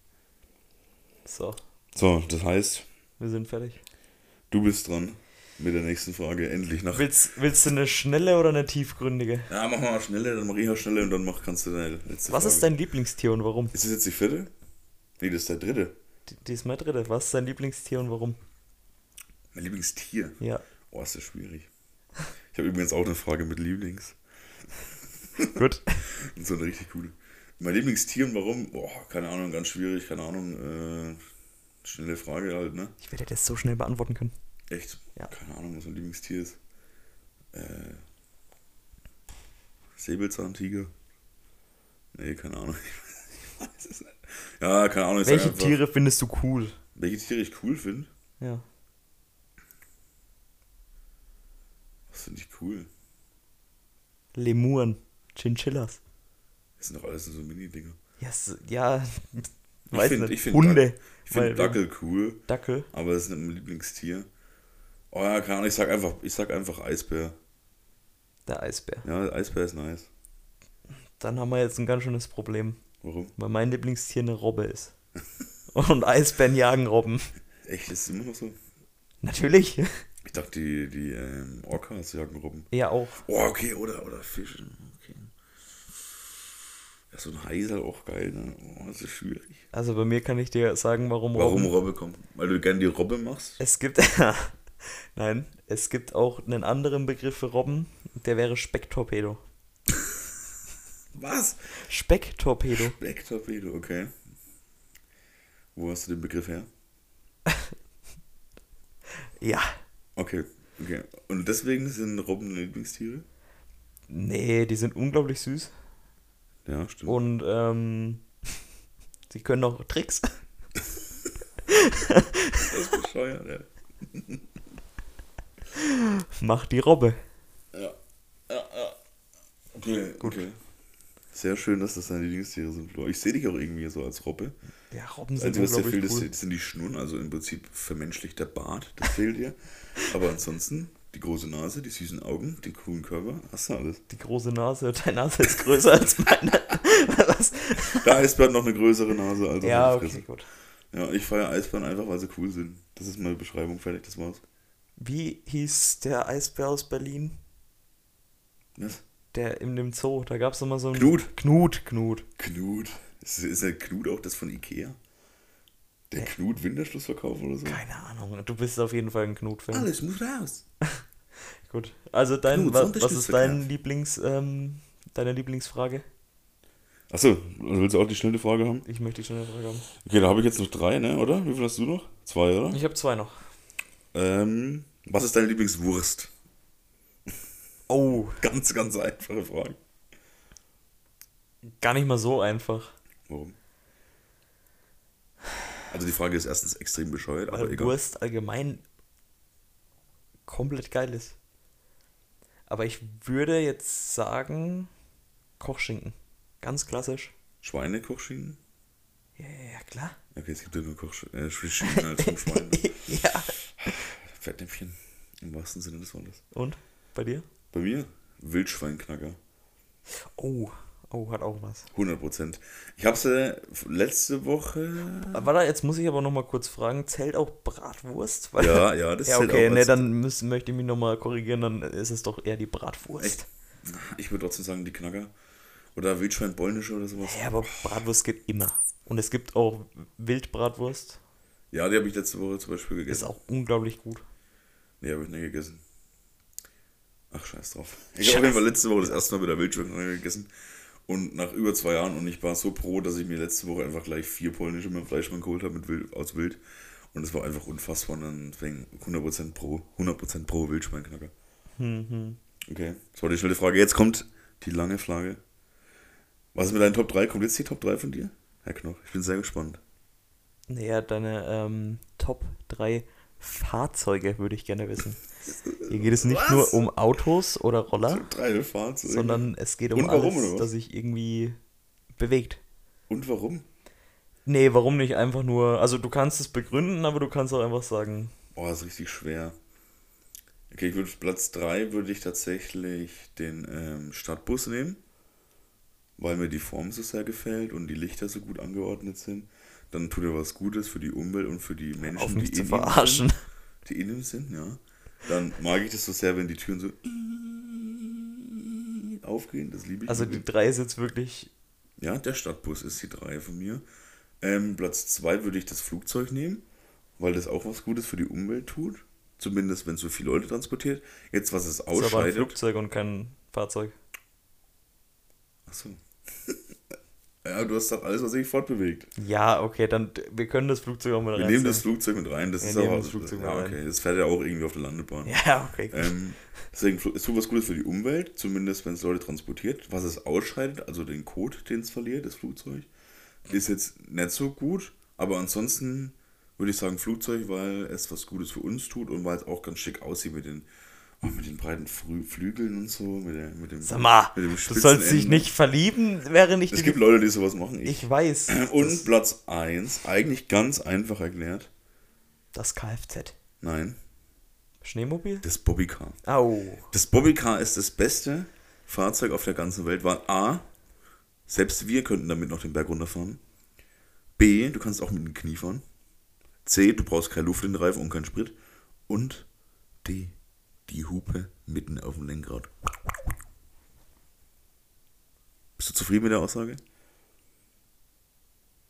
So, So, das heißt, wir sind fertig. du bist dran mit der nächsten Frage. Endlich nach. Willst, willst du eine schnelle oder eine tiefgründige? Ja, mach mal schneller, dann mach ich auch schneller und dann mach, kannst du deine letzte Was Frage. ist dein Lieblingstier und warum? Ist das jetzt die vierte? Nee, das ist der dritte. Die, die ist meine dritte. Was ist dein Lieblingstier und warum? Mein Lieblingstier. Ja. Oh, ist das schwierig. Ich habe übrigens auch eine Frage mit Lieblings. Gut. Und so eine richtig coole. Mein Lieblingstier und warum? Boah, keine Ahnung, ganz schwierig, keine Ahnung. Äh, schnelle Frage halt, ne? Ich werde das so schnell beantworten können. Echt? Ja. Keine Ahnung, was mein Lieblingstier ist. Äh, Säbelzahntiger? Nee, keine Ahnung. Ich weiß es nicht. Ja, keine Ahnung. Welche einfach, Tiere findest du cool? Welche Tiere ich cool finde? Ja. Was finde ich cool? Lemuren. Chinchillas. Das sind doch alles so Mini-Dinger. Ja, s- ja. Ich Weiß find- nicht. ich find Hunde. Dac- Ich finde Dackel cool, Dackel. aber das ist nicht mein Lieblingstier. Oh ja, keine Ahnung, ich sag einfach, ich sag einfach Eisbär. Der Eisbär. Ja, Eisbär ist nice. Dann haben wir jetzt ein ganz schönes Problem. Warum? Weil mein Lieblingstier eine Robbe ist. Und Eisbären jagen Robben. Echt, ist es immer noch so? Natürlich. Ich dachte, die, die ähm, Orcas jagen Robben. Ja, auch. Oh, okay, oder, oder Fische. Okay. Ja, so ein Hai ist halt auch geil, ne? Oh, das ist schwierig. Also bei mir kann ich dir sagen, warum Warum Robben. Robbe kommt? Weil du gerne die Robbe machst? Es gibt. Nein, es gibt auch einen anderen Begriff für Robben. Der wäre Specktorpedo. Was? Specktorpedo. Specktorpedo, okay. Wo hast du den Begriff her? Ja. Okay, okay. Und deswegen sind Robben Lieblingstiere? Nee, die sind unglaublich süß. Ja, stimmt. Und ähm, sie können auch Tricks. Das ist bescheuert, ja. Macht die Robbe. Ja, ja, ja. Okay, gut. Okay. Sehr schön, dass das deine Lieblingstiere sind, Flo. Ich sehe dich auch irgendwie so als Robbe. Ja, Robben sind Also, was dir fehlt, cool. das sind die Schnurren, also im Prinzip vermenschlicht der Bart, das fehlt dir. Aber ansonsten die große Nase, die süßen Augen, den coolen Körper, hast du alles. Die große Nase, deine Nase ist größer als meine. Was? Der Eisbär hat noch eine größere Nase als Ja, okay, gut. Ja, ich feiere Eisbären einfach, weil sie cool sind. Das ist meine Beschreibung, fertig, das war's. Wie hieß der Eisbär aus Berlin? Was? Der in dem Zoo, da gab es immer so einen. Knut. Knut, Knut. Knut. Ist, ist der Knut auch das von Ikea? Der Knut Winterschlussverkauf oder so? Keine Ahnung, du bist auf jeden Fall ein Knut-Fan. Alles muss raus. Gut. Also dein, Knut, wa, was Sonderstützverkauf. ist dein Lieblings, ähm, deine Lieblingsfrage? Achso, willst du auch die schnelle Frage haben? Ich möchte schon eine Frage haben. Okay, da habe ich jetzt noch drei, ne, oder? Wie viel hast du noch? Zwei, oder? Ich habe zwei noch. Ähm, was ist deine Lieblingswurst? Oh, Ganz, ganz einfache Frage. gar nicht mal so einfach. Warum? Also die Frage ist erstens extrem bescheuert, aber Weil egal. Wurst allgemein komplett geil ist. Aber ich würde jetzt sagen, Kochschinken. Ganz klassisch. Schweinekochschienen? Ja, ja, ja, klar. Okay, es gibt ja nur Kochschienen äh, als vom Schwein. ja. Fettnäpfchen. Im wahrsten Sinne des Wortes. Und? Bei dir? Bei mir? Wildschweinknacker. Oh, oh, hat auch was. 100%. Ich habe sie letzte Woche. Warte, jetzt muss ich aber noch mal kurz fragen, zählt auch Bratwurst? Weil- Ja, ja, das ja, zählt okay, auch ne, als- dann müssen, möchte ich mich noch mal korrigieren, dann ist es doch eher die Bratwurst. Echt? Ich würde trotzdem sagen, die Knacker. Oder Wildschwein-Polnische oder sowas. Ja, aber Bratwurst geht immer. Und es gibt auch Wildbratwurst, Ja, die habe ich letzte Woche zum Beispiel ist gegessen. auch unglaublich gut. Nee, habe ich nicht gegessen. Ach, scheiß drauf. Ich habe auf jeden Fall letzte Woche das erste Mal wieder Wildschwein gegessen. Und nach über zwei Jahren und ich war so pro, dass ich mir letzte Woche einfach gleich vier polnische mit dem Fleischmann geholt habe mit Wild, aus Wild. Und es war einfach unfassbar. Und dann deswegen 100% pro, 100% pro Wildschweinknacker. Mhm. Okay, das war die schnelle Frage. Jetzt kommt die lange Frage. Was ist mit deinen Top 3? Kommt jetzt die Top 3 von dir? Herr Knoch, ich bin sehr gespannt. Naja, deine ähm, Top 3 Fahrzeuge würde ich gerne wissen. Hier geht es nicht Was? nur um Autos oder Roller, 3 Fahrzeuge. sondern es geht um warum, alles, was? das sich irgendwie bewegt. Und warum? Nee, warum nicht einfach nur, also du kannst es begründen, aber du kannst auch einfach sagen, Oh, das ist richtig schwer. Okay, ich würde Platz 3 würde ich tatsächlich den ähm, Stadtbus nehmen, weil mir die Form so sehr gefällt und die Lichter so gut angeordnet sind. Dann tut er was Gutes für die Umwelt und für die Menschen, auf mich die zu in ihm verarschen. Sind, die in ihm sind, ja. Dann mag ich das so sehr, wenn die Türen so aufgehen. Das liebe ich. Also die 3 ist jetzt wirklich, Ja, der Stadtbus ist die 3 von mir. Ähm, Platz 2 würde ich das Flugzeug nehmen, weil das auch was Gutes für die Umwelt tut. Zumindest, wenn es so viele Leute transportiert. Jetzt, was es ist aber ein ausscheidet. Flugzeug und kein Fahrzeug. Achso. ja, du hast doch alles, was sich fortbewegt. Ja, okay, dann, wir können das Flugzeug auch mit Wir nehmen das Flugzeug mit rein. Das Wir ist nehmen aber. das Flugzeug ja, mit rein. okay. Das fährt ja auch irgendwie auf der Landebahn. Ja, okay. gut. Ähm, deswegen, es tut was Gutes für die Umwelt, zumindest wenn es Leute transportiert. Was es ausscheidet, also den Code, den es verliert, das Flugzeug, ist jetzt nicht so gut. Aber ansonsten würde ich sagen Flugzeug, weil es was Gutes für uns tut und weil es auch ganz schick aussieht mit den, oh, mit den breiten Frü Flügeln und so. Mit, der, mit dem, Sag mal, mit dem du sollst dich nicht verlieben, während ich Es gibt Leute, die sowas machen. Ich. Ich weiß. und Platz 1, eigentlich ganz einfach erklärt. das Kfz. Nein, Schneemobil? das Bobbycar. Au. Das Bobbycar ist das beste Fahrzeug auf der ganzen Welt, weil A, selbst wir könnten damit noch den Berg runterfahren. B, du kannst auch mit dem Knie fahren. C, du brauchst keine Luft in den Reifen und keinen Sprit. Und D, die Hupe mitten auf dem Lenkrad. Bist du zufrieden mit der Aussage?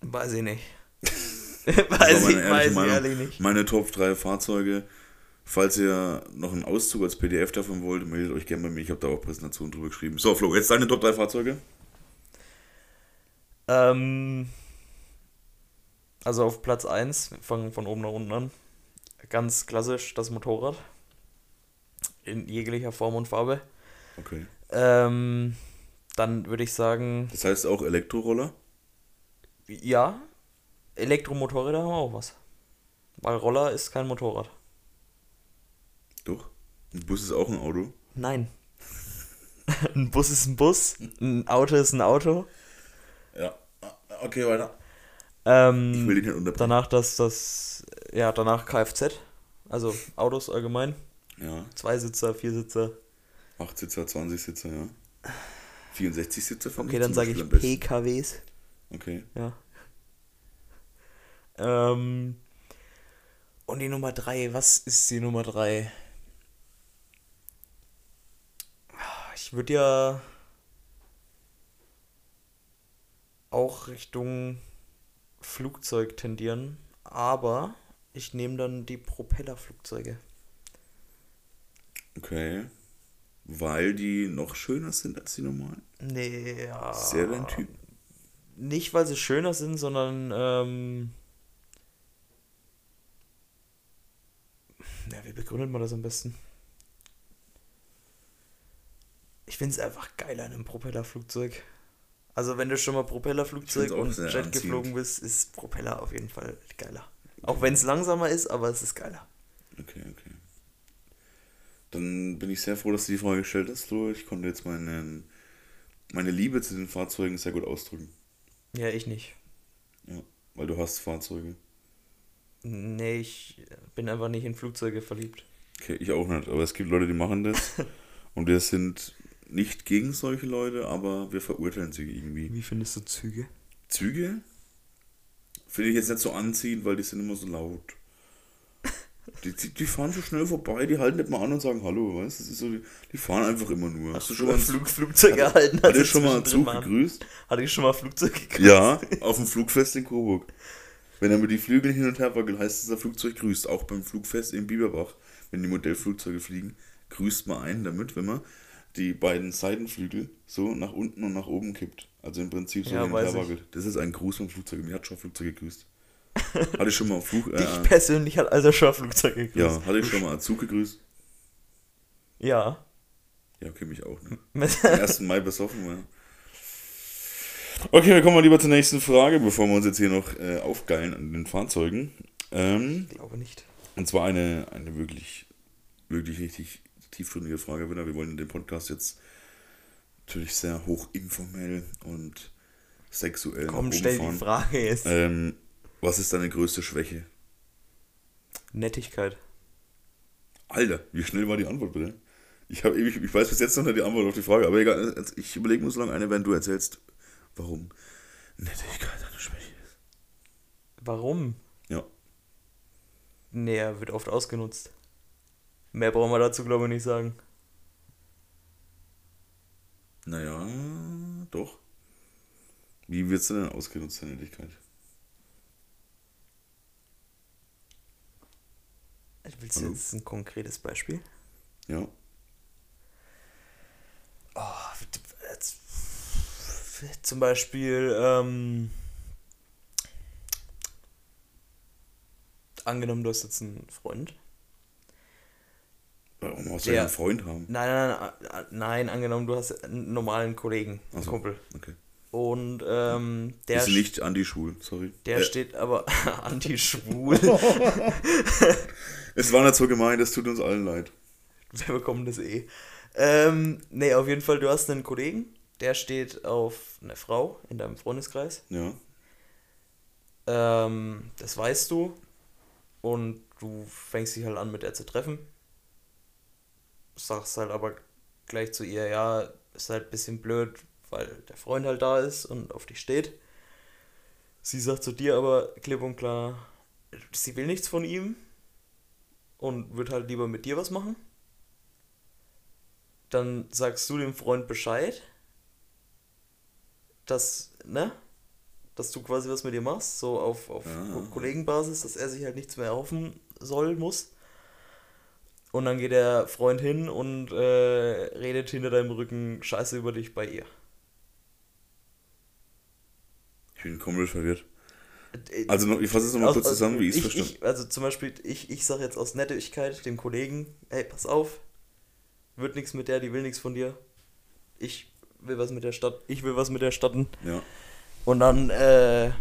Weiß ich nicht. Weiß ich, meine weiß ich Meinung. ehrlich nicht. Meine Top 3 Fahrzeuge. Falls ihr noch einen Auszug als PDF davon wollt, meldet euch gerne bei mir. Ich habe da auch Präsentationen drüber geschrieben. So, Flo, jetzt deine Top 3 Fahrzeuge. Ähm, also auf Platz 1, wir fangen von oben nach unten an. Ganz klassisch das Motorrad. In jeglicher Form und Farbe. Okay. Ähm, dann würde ich sagen, Das heißt auch Elektroroller? ja, Elektromotorräder haben auch was. Weil Roller ist kein Motorrad. Doch. Ein Bus ist auch ein Auto. Nein. ein Bus ist ein Bus, ein Auto ist ein Auto. Ja. Okay, weiter. Ähm, Ich will dich nicht unterbrechen. danach das, das, ja, danach Kfz, also Autos allgemein. Ja. Zweisitzer, Viersitzer. 8 Sitzer, 20 Sitzer, ja. 64 Sitzer fand Okay, dann sage ich. PKWs. Okay. Ja. Ähm, und die Nummer 3, was ist die Nummer 3? Ich würde ja auch Richtung Flugzeug tendieren, aber ich nehme dann die Propellerflugzeuge. Okay. Weil die noch schöner sind als die normalen. Nee, ja. Sehr dein Typ. Nicht, weil sie schöner sind, sondern ähm, ja, wie begründet man das am besten? Ich finde es einfach geiler in einem Propellerflugzeug. Also wenn du schon mal Propellerflugzeug und Jet anziehend. geflogen bist, ist Propeller auf jeden Fall geiler. Auch wenn es langsamer ist, aber es ist geiler. Okay, okay. Dann bin ich sehr froh, dass du die Frage gestellt hast, Flo. Ich konnte jetzt meinen, meine Liebe zu den Fahrzeugen sehr gut ausdrücken. Ja, ich nicht. Ja. Weil du hast Fahrzeuge. Nee, ich bin einfach nicht in Flugzeuge verliebt. Okay, ich auch nicht. Aber es gibt Leute, die machen das. und wir sind nicht gegen solche Leute, aber wir verurteilen sie irgendwie. Wie findest du Züge? Züge finde ich jetzt nicht so anziehend, weil die sind immer so laut. Die, die, die fahren so schnell vorbei, die halten nicht mal an und sagen Hallo, weißt du? So, die, fahren einfach immer nur. Hast du schon mal, Flug, Flugzeug hat, gehalten? hat ihr wir schon mal einen Zug gegrüßt? Hatte ich schon mal Flugzeug gegrüßt? Ja, auf dem Flugfest in Coburg. Wenn er mit die Flügel hin und her wackelt, heißt es, das Flugzeug grüßt. Auch beim Flugfest in Biberbach, wenn die Modellflugzeuge fliegen, grüßt man einen damit, wenn man die beiden Seitenflügel so nach unten und nach oben kippt. Also im Prinzip so Ja, hin und her wackelt. Das ist ein Gruß vom Flugzeug. Mir hat schon Flugzeug gegrüßt. Hatte ich schon mal am Flug. Äh, Dich persönlich hat also schon ein Flugzeug gegrüßt. ja, hatte ich schon mal am Zug gegrüßt. Ja. Ja, okay, mich auch. Ne? Am 1. Mai besoffen, ja. Okay, dann kommen wir lieber zur nächsten Frage, bevor wir uns jetzt hier noch äh, aufgeilen an den Fahrzeugen. Ähm, Ich glaube nicht. und zwar eine, eine wirklich, wirklich richtig tiefgründige Frage wieder. Wir wollen den Podcast jetzt natürlich sehr hoch informell und sexuell Komm, stell die Frage jetzt. Ähm, was ist deine größte Schwäche? Nettigkeit. Alter, wie schnell war die Antwort bitte? Ich, hab ewig, ich weiß bis jetzt noch nicht die Antwort auf die Frage, aber egal, ich überlege mir so lange eine, wenn du erzählst, warum Nettigkeit eine Schwäche ist. Warum? Ja. Nee, er wird oft ausgenutzt. Mehr brauchen wir dazu, glaube ich, nicht sagen. Naja, doch. Wie wird sie denn ausgenutzt, deine Nettigkeit? Willst du jetzt ein konkretes Beispiel? Ja. Oh, jetzt, zum Beispiel, ähm, angenommen, du hast jetzt einen Freund. Warum musst du einen Freund haben? Nein, nein, nein, nein, angenommen, du hast einen normalen Kollegen, einen so, Kumpel. Okay. Und ähm, der, ist nicht anti-schwul, sorry. der Äh, steht aber anti-schwul. Es war nicht so gemeint, es tut uns allen leid. Wir bekommen das eh. Ähm, nee, auf jeden Fall, du hast einen Kollegen, der steht auf eine Frau in deinem Freundeskreis. Ja. Ähm, das weißt du. Und du fängst dich halt an, mit der zu treffen. Sagst halt aber gleich zu ihr, ja, ist halt ein bisschen blöd, weil der Freund halt da ist und auf dich steht. Sie sagt zu dir aber klipp und klar, sie will nichts von ihm und wird halt lieber mit dir was machen. Dann sagst du dem Freund Bescheid, dass, ne? Dass du quasi was mit ihr machst, so auf, auf Ja. Kollegenbasis, dass er sich halt nichts mehr erhoffen soll, muss. Und dann geht der Freund hin und äh, redet hinter deinem Rücken Scheiße über dich bei ihr. Ich bin komplett verwirrt. Äh, Also noch, ich fasse es nochmal kurz zusammen, wie ich es verstanden ich, Also zum Beispiel, ich, ich sage jetzt aus Nettigkeit dem Kollegen, hey, pass auf, wird nichts mit der, die will nichts von dir. Ich will was mit der Stadt, ich will was mit der Stadt. Ja. Und dann, äh,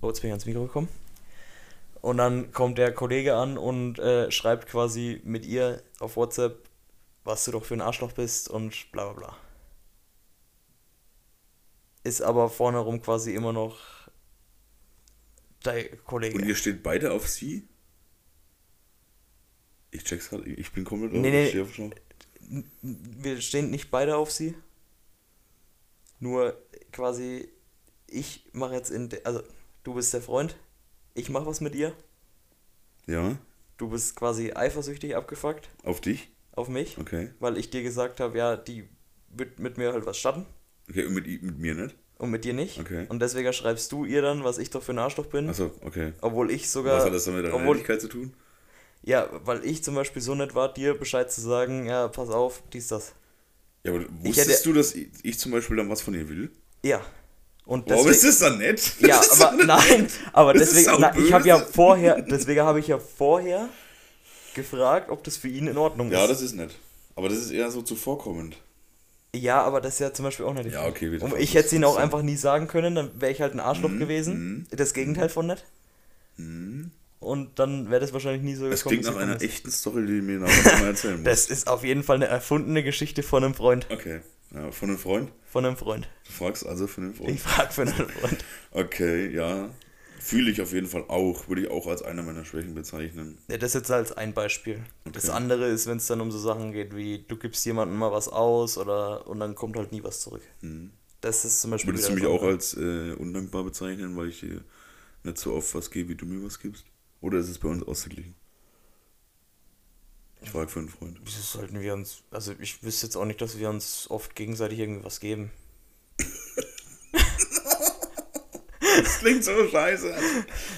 oh, jetzt bin ich ans Mikro gekommen. Und dann kommt der Kollege an und äh, schreibt quasi mit ihr auf WhatsApp, was du doch für ein Arschloch bist und bla bla bla. Ist aber vorne rum quasi immer noch dein Kollege. Und ihr steht beide auf sie? Ich check's gerade, ich bin komplett Nee, nee. ich steh wir stehen nicht beide auf sie. Nur quasi, ich mache jetzt in. De also, du bist der Freund, ich mache was mit ihr. Ja, Du bist quasi eifersüchtig abgefuckt auf dich? auf mich, Okay. weil ich dir gesagt habe, ja, die wird mit mir halt was statten Okay, und mit, mit mir nicht? und mit dir nicht. Okay. Und deswegen schreibst du ihr dann, was ich doch für ein Arschloch bin. Achso, okay. Obwohl ich sogar. Was hat das dann mit deiner Nettigkeit zu tun? Ja, weil ich zum Beispiel so nett war, dir Bescheid zu sagen, ja, pass auf, dies, das. Ja, aber wusstest hätte- du, dass ich, ich zum Beispiel dann was von ihr will? Ja. Und Warum ist deswegen- das dann nett? Ja, ist aber nein, aber Das ist deswegen, na, ich habe ja vorher, deswegen habe ich ja vorher gefragt, ob das für ihn in Ordnung Ja, ist. das ist nett. Aber das ist eher so zuvorkommend. Ja, aber das ist ja zum Beispiel auch nicht. Ja, okay, wieder ich hätte es ihn auch einfach nie sagen können, dann wäre ich halt ein Arschloch Mhm, gewesen. Das Gegenteil von nett. Und dann wäre das wahrscheinlich nie so Das gekommen. klingt wie es nach einer ist. echten Story, die mir nachher mal erzählen musst. Das ist auf jeden Fall eine erfundene Geschichte von einem Freund. Okay. Ja, von einem Freund? Von einem Freund. Du fragst also von einem Freund? Ich frage für einen Freund. Okay, ja. Fühle ich auf jeden Fall auch. Würde ich auch als einer meiner Schwächen bezeichnen. Ja, das jetzt als ein Beispiel. Das Okay. andere ist, wenn es dann um so Sachen geht wie du gibst jemandem mal was aus oder und dann kommt halt nie was zurück. Das ist zum Beispiel. Würdest du mich das auch als äh, undankbar bezeichnen, weil ich dir nicht so oft was gebe, wie du mir was gibst? Oder ist es bei uns ausgeglichen? Ich frage für einen Freund. Wieso sollten wir uns. Also ich wüsste jetzt auch nicht, dass wir uns oft gegenseitig irgendwas geben. Das klingt so scheiße.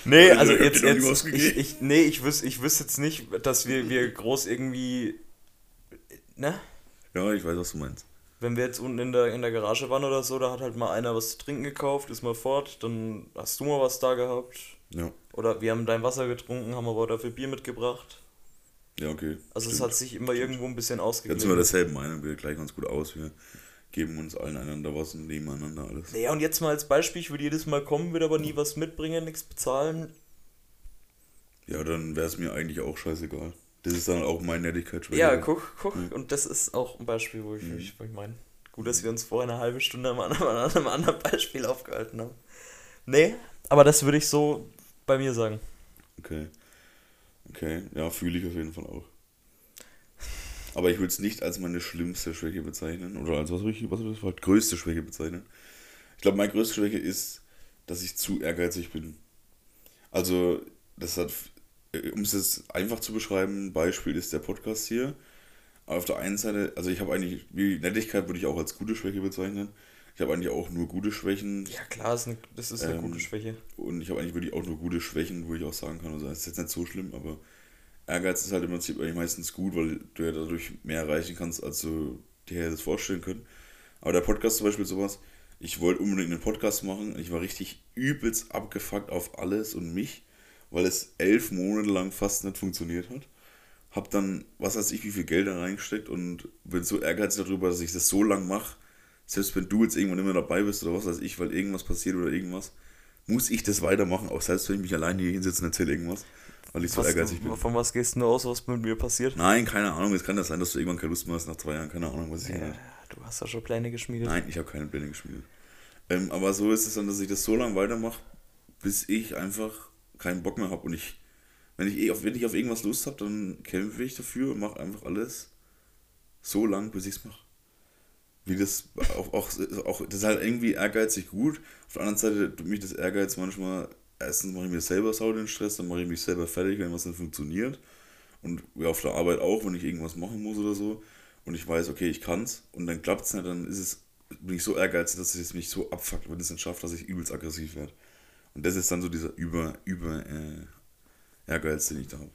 Nee, also jetzt, jetzt ich, ich, nee, ich wüsste ich wüs jetzt nicht, dass wir, wir groß irgendwie, ne? Ja, ich weiß, was du meinst. Wenn wir jetzt unten in der, in der Garage waren oder so, da hat halt mal einer was zu trinken gekauft, ist mal fort, dann hast du mal was da gehabt. Ja. Oder wir haben dein Wasser getrunken, haben aber dafür Bier mitgebracht. Ja, okay. Also es Stimmt. hat sich immer irgendwo ein bisschen Jetzt sind wir ausgeglichen. derselben Meinung, wir gleichen uns gut aus. Wir geben uns allen einander was und nehmen einander alles. Naja, und jetzt mal als Beispiel, ich würde jedes Mal kommen, würde aber nie was mitbringen, nichts bezahlen. Ja, dann wäre es mir eigentlich auch scheißegal. Das ist dann auch mein Nettigkeitsschwäche. Ja, guck, guck. Mhm. Und das ist auch ein Beispiel, wo ich, wo ich, wo ich meine. Gut, dass wir uns vorher eine halbe Stunde an einem, an einem anderen Beispiel aufgehalten haben. Nee, aber das würde ich so bei mir sagen. Okay. Okay, ja, fühle ich auf jeden Fall auch. Aber ich würde es nicht als meine schlimmste Schwäche bezeichnen. Oder als was, ich, was das Wort größte Schwäche bezeichnen. Ich glaube, meine größte Schwäche ist, dass ich zu ehrgeizig bin. Also, das hat, äh, um es jetzt einfach zu beschreiben, Beispiel ist der Podcast hier. Auf der einen Seite, also ich habe eigentlich, wie Nettigkeit würde ich auch als gute Schwäche bezeichnen. Ich habe eigentlich auch nur gute Schwächen. Ja, klar, ist eine, das ist eine Ähm, gute Schwäche. Und ich habe eigentlich wirklich auch nur gute Schwächen, wo ich auch sagen kann, also das ist jetzt nicht so schlimm, aber Ehrgeiz ist halt im Prinzip eigentlich meistens gut, weil du ja dadurch mehr erreichen kannst, als du dir das vorstellen können. Aber der Podcast zum Beispiel sowas, ich wollte unbedingt einen Podcast machen, ich war richtig übelst abgefuckt auf alles und mich, weil es elf Monate lang fast nicht funktioniert hat. Hab dann, was weiß ich, wie viel Geld da reingesteckt und bin so ehrgeizig darüber, dass ich das so lang mache, selbst wenn du jetzt irgendwann immer dabei bist oder was weiß ich, weil irgendwas passiert oder irgendwas, muss ich das weitermachen, auch selbst wenn ich mich alleine hier hinsetze und erzähle irgendwas, weil ich so Was, ehrgeizig bin. von was gehst du aus, was mit mir passiert? Nein, keine Ahnung, es kann das sein, dass du irgendwann keine Lust mehr hast nach zwei Jahren, keine Ahnung, was ich Ja, du hast ja schon Pläne geschmiedet. Nein, ich habe keine Pläne geschmiedet. Ähm, aber so ist es dann, dass ich das so lange weitermache, bis ich einfach keinen Bock mehr habe und ich, wenn ich eh auf, wenn ich auf irgendwas Lust habe, dann kämpfe ich dafür und mache einfach alles so lang, bis ich es mache. Wie das auch, auch, auch, das ist halt irgendwie ehrgeizig gut. Auf der anderen Seite tut mich das Ehrgeiz manchmal, erstens mache ich mir selber sau den Stress, dann mache ich mich selber fertig, wenn was nicht funktioniert. Und ja, auf der Arbeit auch, wenn ich irgendwas machen muss oder so. Und ich weiß, okay, ich kann's und dann klappt's nicht, dann ist es, bin ich so ehrgeizig, dass es mich so abfuckt, wenn es nicht schafft, dass ich übelst aggressiv werde. Und das ist dann so dieser über, über äh, Ehrgeiz, den ich da habe.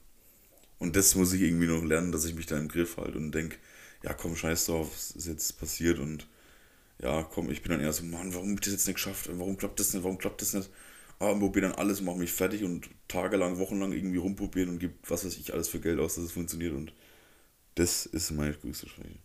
Und das muss ich irgendwie noch lernen, dass ich mich da im Griff halte und denke, ja komm, scheiß drauf, es ist jetzt passiert und ja, komm, ich bin dann eher so, Mann, warum hab ich das jetzt nicht geschafft? Warum klappt das nicht? Warum klappt das nicht? Ah, probiere dann alles, mache mich fertig und tagelang, wochenlang irgendwie rumprobieren und gebe was weiß ich alles für Geld aus, dass es funktioniert und das ist meine größte Schwäche.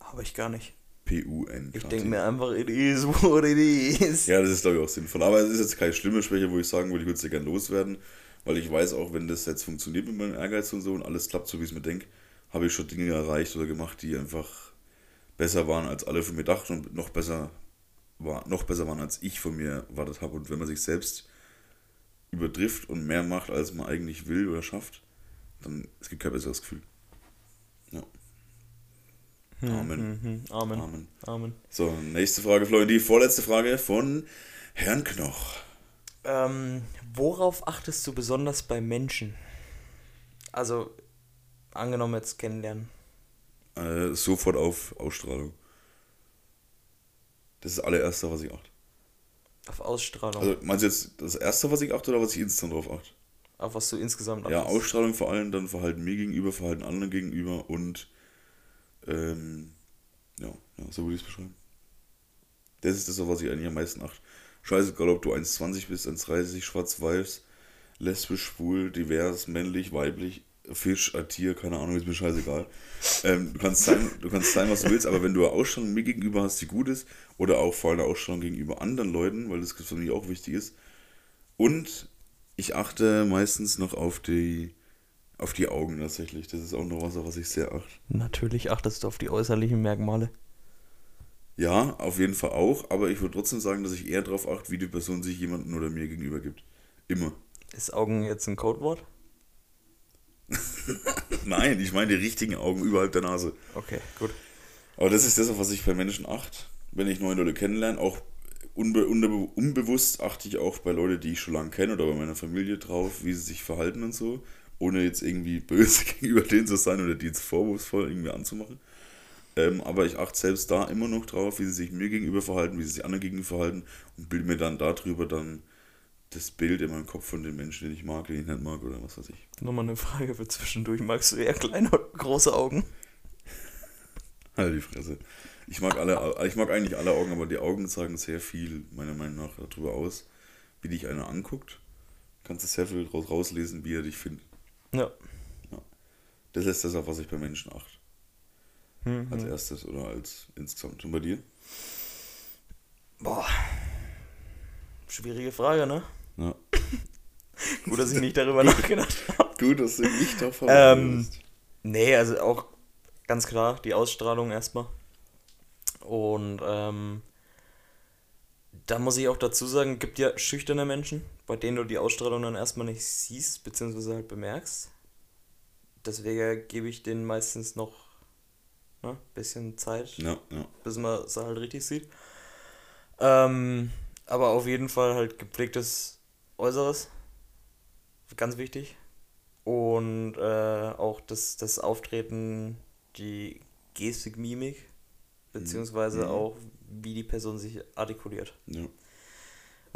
Habe ich gar nicht. P-U-N. Ich denke mir einfach, it is what it is. Ja, das ist glaube ich auch sinnvoll. Aber es ist jetzt keine schlimme Schwäche, wo ich sagen würde, ich würde es ja gerne loswerden, weil ich weiß auch, wenn das jetzt funktioniert mit meinem Ehrgeiz und so und alles klappt, so wie ich es mir denke, habe ich schon Dinge erreicht oder gemacht, die einfach besser waren, als alle von mir dachten und noch besser, war, noch besser waren, als ich von mir erwartet habe. Und wenn man sich selbst übertrifft und mehr macht, als man eigentlich will oder schafft, dann es gibt kein besseres Gefühl. Ja. Amen. Mhm, Amen. Amen. Amen. So, nächste Frage, Florian. Die vorletzte Frage von Herrn Knoch. Ähm, worauf achtest du besonders bei Menschen? Also, angenommen jetzt kennenlernen. Äh, sofort auf Ausstrahlung. Das ist das allererste, was ich achte. Auf Ausstrahlung. Also, meinst du jetzt das erste, was ich achte oder was ich instant drauf achte? auf was du insgesamt Ja, achtest. Ausstrahlung vor allem, dann Verhalten mir gegenüber, Verhalten anderen gegenüber und ähm, ja, ja, so würde ich es beschreiben. Das ist das, was ich eigentlich am meisten achte. Scheißegal, ob du 1,20 bist, 1,30, schwarz-weiß, lesbisch, schwul, divers, männlich, weiblich, Fisch, ein Tier, keine Ahnung, ist mir scheißegal. Ähm, du, kannst sein, du kannst sein, was du willst, aber wenn du eine Ausstrahlung mir gegenüber hast, die gut ist, oder auch vor allem eine Ausstrahlung gegenüber anderen Leuten, weil das für mich auch wichtig ist, und ich achte meistens noch auf die, auf die Augen tatsächlich. Das ist auch noch was, auf was ich sehr achte. Natürlich achtest du auf die äußerlichen Merkmale. Ja, auf jeden Fall auch, aber ich würde trotzdem sagen, dass ich eher darauf achte, wie die Person sich jemandem oder mir gegenüber gibt. Immer. Ist Augen jetzt ein Codewort? Nein, ich meine die richtigen Augen überhalb der Nase. Okay, gut. Aber das ist das, auf was ich bei Menschen achte. Wenn ich neue Leute kennenlerne, auch unbe unbe unbewusst achte ich auch bei Leuten, die ich schon lange kenne oder bei meiner Familie drauf, wie sie sich verhalten und so, ohne jetzt irgendwie böse gegenüber denen zu sein oder die jetzt vorwurfsvoll irgendwie anzumachen. Ähm, aber ich achte selbst da immer noch drauf, wie sie sich mir gegenüber verhalten, wie sie sich anderen gegenüber verhalten und bilde mir dann darüber dann das Bild in meinem Kopf von den Menschen, den ich mag, den ich nicht mag oder was weiß ich. Nochmal eine Frage für zwischendurch. Magst du eher kleine oder große Augen? Halt die Fresse. Ich mag alle, ich mag eigentlich alle Augen, aber die Augen sagen sehr viel, meiner Meinung nach, darüber aus, wie dich einer anguckt kannst du sehr viel draus rauslesen, wie er dich findet. Ja. Das ist das, auf was ich bei Menschen achte. Hm, Als erstes oder als insgesamt. Und bei dir? Boah. Schwierige Frage, ne? Gut, dass ich nicht darüber nachgedacht habe. Gut, dass du nicht davon Ähm, nee, also auch ganz klar die Ausstrahlung erstmal. Und ähm, da muss ich auch dazu sagen, gibt ja schüchterne Menschen, bei denen du die Ausstrahlung dann erstmal nicht siehst, beziehungsweise halt bemerkst. Deswegen gebe ich denen meistens noch ein ne, bisschen Zeit, Ja, ja. bis man es halt richtig sieht. Ähm, aber auf jeden Fall halt gepflegtes Äußeres. Ganz wichtig. Und äh, auch das, das Auftreten, die Gestik, Mimik, beziehungsweise Mhm. auch, wie die Person sich artikuliert. ja.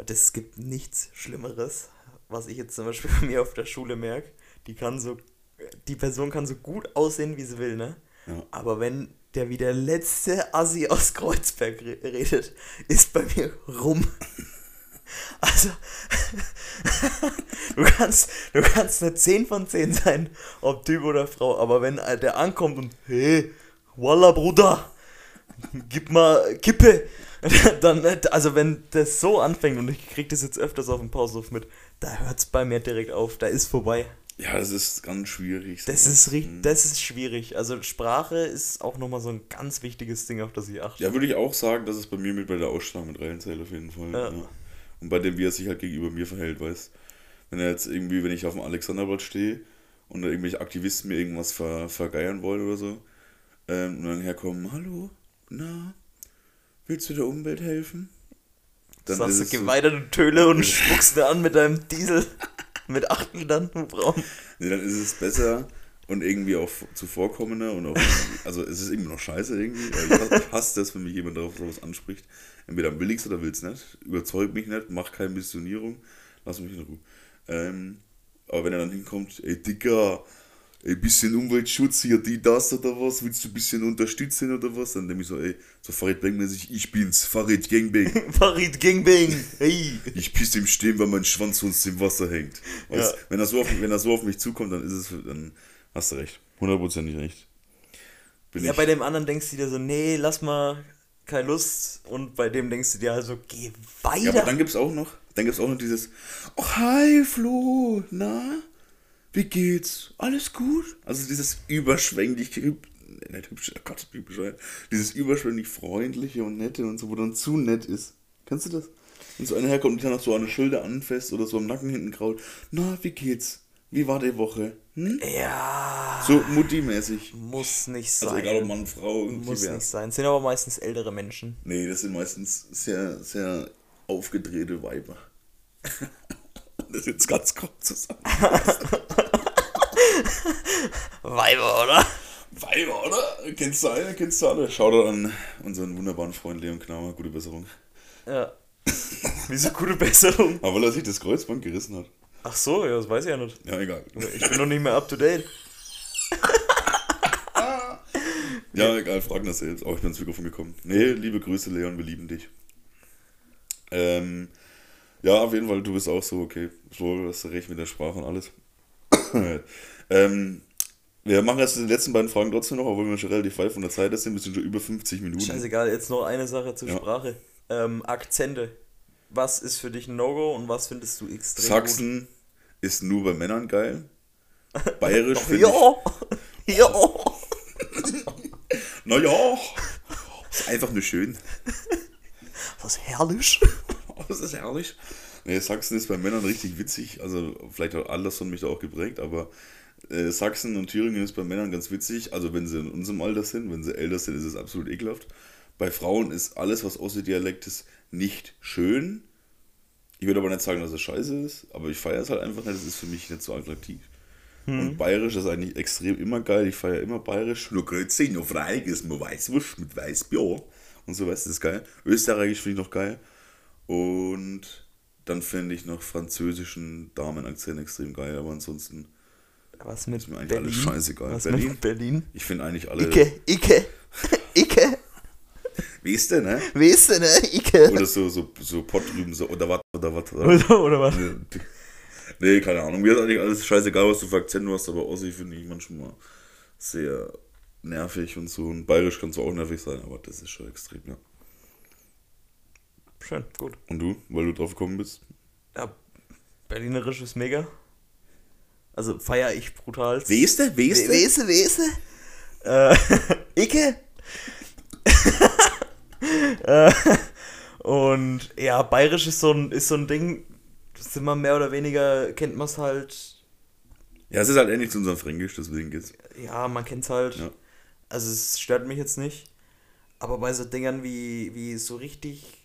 Das gibt nichts Schlimmeres, was ich jetzt zum Beispiel bei mir auf der Schule merke. Die kann so, die Person kann so gut aussehen, wie sie will, ne? Ja. Aber wenn der wie der letzte Assi aus Kreuzberg re redet, ist bei mir rum. Also, du kannst, du kannst eine 10 von 10 sein, ob Typ oder Frau, aber wenn der ankommt und, hey, Walla Bruder, gib mal Kippe, dann, also wenn das so anfängt und ich krieg das jetzt öfters auf dem Pausenhof mit, da hört's bei mir direkt auf, da ist vorbei. Ja, das ist ganz schwierig. Das ist, richtig, Mhm. das ist schwierig. Also Sprache ist auch nochmal so ein ganz wichtiges Ding, auf das ich achte. Ja, würde ich auch sagen, dass es bei mir mit bei der Ausstrahlung mit reinzählt auf jeden Fall. Ja. Ja. Und bei dem, wie er sich halt gegenüber mir verhält, weißt Wenn er jetzt irgendwie, wenn ich auf dem Alexanderblatt stehe und da irgendwelche Aktivisten mir irgendwas ver, vergeiern wollen oder so, ähm, und dann herkommen, hallo, na, willst du der Umwelt helfen? Dann Sagst du, es geh weiter, du Töle, und spuckst mir an mit deinem Diesel. mit acht Litern Hubraum. Nee, dann ist es besser und irgendwie auch zuvorkommender und auch, also es ist irgendwie noch scheiße irgendwie. Ich hasse- das, wenn mich jemand darauf sowas anspricht. Entweder will ich's oder will's nicht. Überzeug mich nicht, mach keine Missionierung, lass mich in Ruhe. Ähm, aber wenn er dann hinkommt, ey Dicker, ein bisschen Umweltschutz hier, die, das oder was, willst du ein bisschen unterstützen oder was? Dann nehme ich so, ey, so Farid Bang-mäßig, ich bin's, Farid Gangbang. Farid Gangbang. Hey. Ich pisse im Stehen, weil mein Schwanz sonst im Wasser hängt. Weißt, Ja. wenn, er so auf, wenn er so auf mich zukommt, dann ist es, dann hast du recht. Hundertprozentig recht. Bin Ja, ich. bei dem anderen denkst du dir so, nee, lass mal keine Lust. Und bei dem denkst du dir also, geh weiter. ja, aber dann gibt's auch noch, dann gibt's auch noch dieses, oh hi Flo, na, wie geht's? Alles gut? Also dieses überschwänglich, hüb- nicht hübsch, oh Gott, wie bescheuert, dieses überschwänglich freundliche und nette und so, wo dann zu nett ist. Kennst du das? Wenn so einer herkommt und dann noch so an der Schulter anfasst oder so am Nacken hinten kraut, na, wie geht's? Wie war die Woche? Hm? ja, So Mutti-mäßig. muss nicht sein. Also egal ob Mann, Frau, muss divers. nicht sein. Sind aber meistens ältere Menschen. Nee, das sind meistens sehr, sehr aufgedrehte Weiber. das ist jetzt ganz grob zusammen. Weiber, oder? Weiber, oder? Kennst du eine? Kennst du alle? Schau da an unseren wunderbaren Freund Leon Knamer. Gute Besserung. Ja. Wieso gute Besserung? Aber weil er sich das Kreuzband gerissen hat. Ach so, ja, das weiß ich ja nicht. Ja, egal. Ich bin noch nicht mehr up to date. Ja, egal, fragen das selbst. Auch ich bin ins Mikrofon gekommen. Nee, liebe Grüße, Leon, wir lieben dich. Ähm, ja, auf jeden Fall, du bist auch so, okay. So, hast du recht mit der Sprache und alles. ähm, wir machen jetzt die letzten beiden Fragen trotzdem noch, obwohl wir schon relativ weit von der Zeit sind. Wir sind schon über 50 Minuten. Scheißegal, jetzt noch eine Sache zur Ja. Sprache. Ähm, Akzente. Was ist für dich ein No-Go und was findest du extrem Sachsen ist nur bei Männern geil. Bayerisch gut? finde ich. Ja! Ja! Naja, ist einfach nur schön. Was herrlich. Das ist herrlich. Nee, Sachsen ist bei Männern richtig witzig. Also, vielleicht hat Anderson mich da auch geprägt, aber äh, Sachsen und Thüringen ist bei Männern ganz witzig. Also, wenn sie in unserem Alter sind, wenn sie älter sind, ist es absolut ekelhaft. Bei Frauen ist alles, was außer Dialekt ist, nicht schön. Ich würde aber nicht sagen, dass es scheiße ist, aber ich feiere es halt einfach nicht. Es ist für mich nicht so attraktiv. Und bayerisch ist eigentlich extrem immer geil. Ich feiere immer bayerisch. Nur Grüezi, nur Freig ist nur Weißwurst mit Weißbier. Und so, weißt du, das ist geil. Österreichisch finde ich noch geil. Und dann finde ich noch französischen Damenakzent extrem geil. Aber ansonsten, Was mit mir eigentlich Berlin? alles scheißegal. Was Berlin? mit Berlin? ich finde eigentlich alle. Icke, Icke, Icke. Weißt du, ne? Weißt du, ne? Oder Icke. so, so, so Pott drüben, so, oder was, oder was. Oder? Oder, oder was? Nee, keine Ahnung. Mir ist eigentlich alles scheißegal, was du für Akzent hast, aber Ossi finde ich manchmal sehr nervig und so. Und bayerisch kann zwar auch nervig sein, aber das ist schon extrem, ja. Schön, gut. Und du, weil du drauf gekommen bist? Ja, Berlinerisch ist mega. Also feiere ich brutal. Weste? Weste? Wese, Wese. Äh, Icke. äh, und ja, bayerisch ist so ein, ist so ein Ding, das sind wir mehr oder weniger, kennt man es halt, Ja, es ist halt ähnlich zu unserem Fränkisch, deswegen geht's. ja, man kennt es halt. Ja. Also es stört mich jetzt nicht. Aber bei so Dingern wie, wie so richtig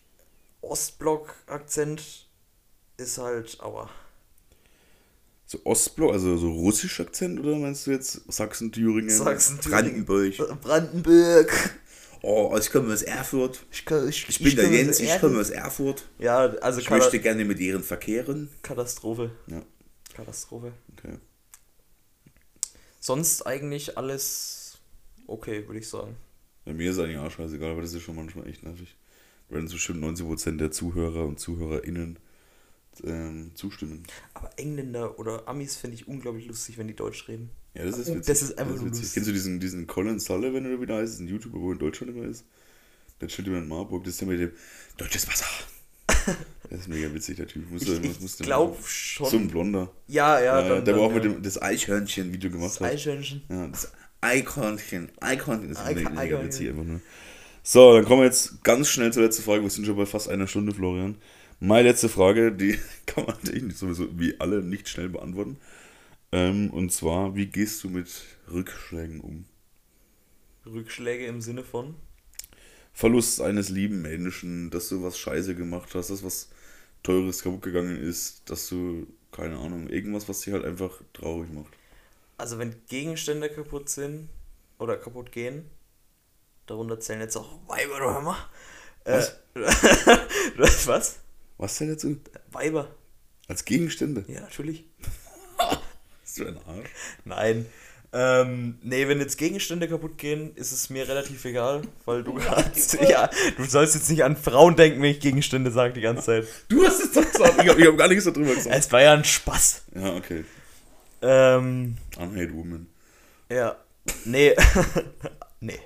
Ostblock-Akzent ist halt, aua. So Ostblock, also so russisch Akzent oder meinst du jetzt Sachsen, Thüringen, Sachsen-Thüringen. Brandenburg? Brandenburg. Oh, ich komme aus Erfurt. Ich, kann, ich, Ich bin der komme Jens, aus ich komme aus Erfurt. Ja, also Ich möchte gerne mit Ihren verkehren. Katastrophe. Ja, Katastrophe. okay. Sonst eigentlich alles okay, würde ich sagen. Bei mir ist eigentlich auch scheißegal, aber das ist schon manchmal echt nervig. Wenn so bestimmt 90% der Zuhörer und ZuhörerInnen ähm, zustimmen. Aber Engländer oder Amis finde ich unglaublich lustig, wenn die Deutsch reden. Ja, das ist Oh, witzig. das ist einfach nur witzig. lustig. Kennst du diesen, diesen Colin Sullivan oder wie der heißt? Ein YouTuber, wo in Deutschland immer ist? Der chillt immer in Marburg. Das ist der mit dem Deutsches Wasser. das ist mega witzig, der Typ. Muss Ich, ich muss der- glaube schon. So ein Blonder. ja, ja. Ja, dann, der dann, war auch ja. mit dem das Eichhörnchen-Video gemacht Das hat. Eichhörnchen. Ja, das Eichhörnchen. Eichhörnchen ist Eich- mega, witzig einfach nur. So, dann kommen wir jetzt ganz schnell zur letzten Frage. Wir sind schon bei fast einer Stunde, Florian. Meine letzte Frage, die kann man natürlich sowieso wie alle nicht schnell beantworten. Ähm, und zwar, wie gehst du mit Rückschlägen um? Rückschläge im Sinne von. Verlust eines lieben Menschen, dass du was Scheiße gemacht hast, dass was Teures kaputt gegangen ist, dass du, keine Ahnung, irgendwas, was dich halt einfach traurig macht. Also wenn Gegenstände kaputt sind oder kaputt gehen, darunter zählen jetzt auch Weiber, du mal. Was? Äh, was? Was denn dazu? Weiber. Als Gegenstände? Ja, natürlich. Bist du ein Arsch? Nein. Ähm, nee, wenn jetzt Gegenstände kaputt gehen, ist es mir relativ egal, weil du kannst, ja, du sollst jetzt nicht an Frauen denken, wenn ich Gegenstände sage die ganze Zeit. Du hast es doch gesagt. Ich habe hab gar nichts darüber gesagt. Es war ja ein Spaß. Ja, okay. Ähm, Unhate Woman. ja. Nee. nee.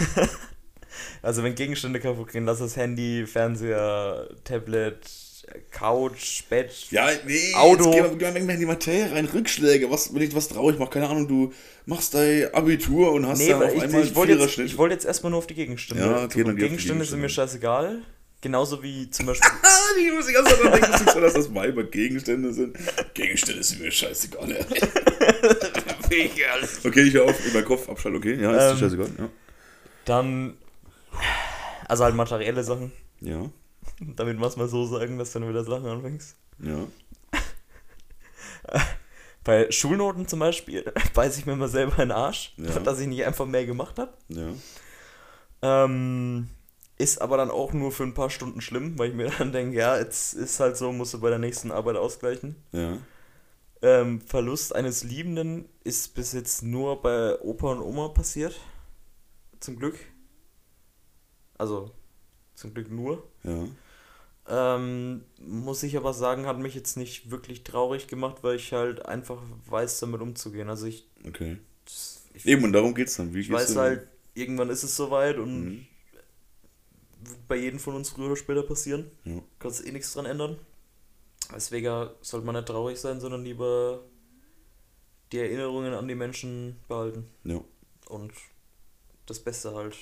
also wenn Gegenstände kaputt gehen, lass es Handy, Fernseher, Tablet, Couch, Bett. Ja, nee, Auto. jetzt gehen wir, mal in die Materie rein. Rückschläge, was, wenn ich was traurig mache, keine Ahnung, du machst dein Abitur und hast Nee, dann auf ich, einmal ich wollte einen jetzt, ich wollte jetzt erstmal nur auf die Gegenstände. Ja, okay, dann Gegenstände sind mir scheißegal. Genauso wie zum Beispiel. Ah, die muss ich ganz daran denken, du- dass das Weiber Gegenstände sind. Gegenstände sind mir scheißegal. Okay, ich höre auf, in meinen Kopf abschalten, okay? Ja, ist Ähm, scheißegal. Ja. Dann. Also halt materielle Sachen. Ja, Damit machst mal so sagen, dass du dann wieder Sachen anfängst. ja. Bei Schulnoten zum Beispiel beiß ich mir mal selber in den Arsch, Ja. dass ich nicht einfach mehr gemacht habe. Ja. Ähm, ist aber dann auch nur für ein paar Stunden schlimm, weil ich mir dann denke, ja, jetzt ist halt so, musst du bei der nächsten Arbeit ausgleichen. Ja. Ähm, Verlust eines Liebenden ist bis jetzt nur bei Opa und Oma passiert. Zum Glück. Also, zum Glück nur. Ja. Ähm, muss ich aber sagen, hat mich jetzt nicht wirklich traurig gemacht, weil ich halt einfach weiß, damit umzugehen. Also ich, Okay. ich, Eben, und darum geht's dann. Wie ich weiß halt, irgendwann ist es soweit und Mhm. wird bei jedem von uns früher oder später passieren. Ja. Kannst eh nichts dran ändern. Deswegen sollte man nicht traurig sein, sondern lieber die Erinnerungen an die Menschen behalten Ja. und das Beste halt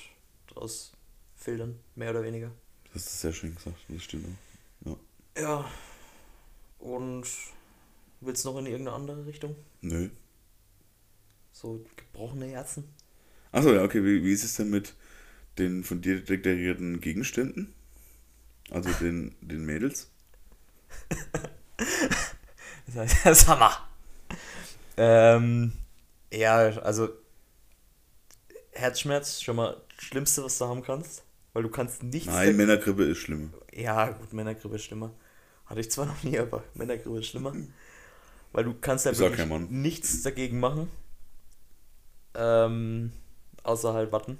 draus filtern, mehr oder weniger. Das ist sehr schön gesagt, das stimmt auch. Ja. Ja. Und willst du noch in irgendeine andere Richtung? Nö. So gebrochene Herzen? Achso, ja, okay. Wie, wie ist es denn mit den von dir deklarierten Gegenständen? Also den, den Mädels? Das heißt, das Hammer. Ähm, ja, also Herzschmerz, schon mal das Schlimmste, was du haben kannst. Weil du kannst nichts. Nein, Männergrippe ist schlimm. Ja, gut, Männergrippe ist schlimmer. Hatte ich zwar noch nie, aber Männergrippe ist schlimmer. Weil du kannst ja wirklich nichts dagegen machen. Ähm, außer halt warten.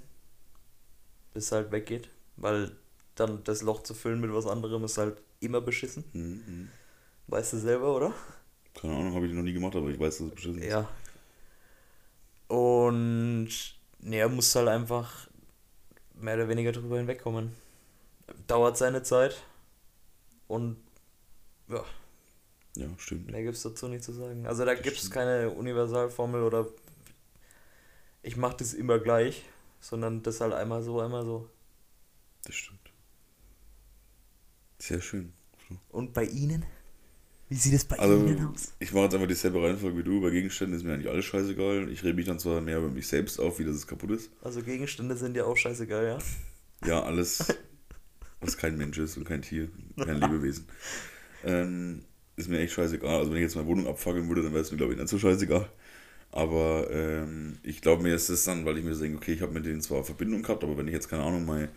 Bis es halt weggeht. Weil dann das Loch zu füllen mit was anderem ist halt immer beschissen. Mhm. Weißt du selber, oder? Keine Ahnung, habe ich noch nie gemacht, aber ich weiß, dass es beschissen ist. Ja. Und ja, muss halt einfach mehr oder weniger drüber hinwegkommen. Dauert seine Zeit. Und ja, Ja, stimmt. mehr gibt es dazu nicht zu sagen. Also da gibt es keine Universalformel oder ich mache das immer gleich, sondern das halt einmal so, einmal so. Das stimmt. Sehr schön. Und bei Ihnen? Wie sieht es bei Also, Ihnen aus? ich mache jetzt einfach dieselbe Reihenfolge wie du. Bei Gegenständen ist mir eigentlich alles scheißegal. Ich rede mich dann zwar mehr über mich selbst auf, wie das es kaputt ist. Also Gegenstände sind ja auch scheißegal, ja? Ja, alles, was kein Mensch ist und kein Tier, kein Lebewesen. Ähm, ist mir echt scheißegal. Also wenn ich jetzt meine Wohnung abfackeln würde, dann wäre es mir, glaube ich, nicht so scheißegal. Aber ähm, ich glaube mir ist es dann, weil ich mir so denke, okay, ich habe mit denen zwar Verbindung gehabt, aber wenn ich jetzt keine Ahnung, mein,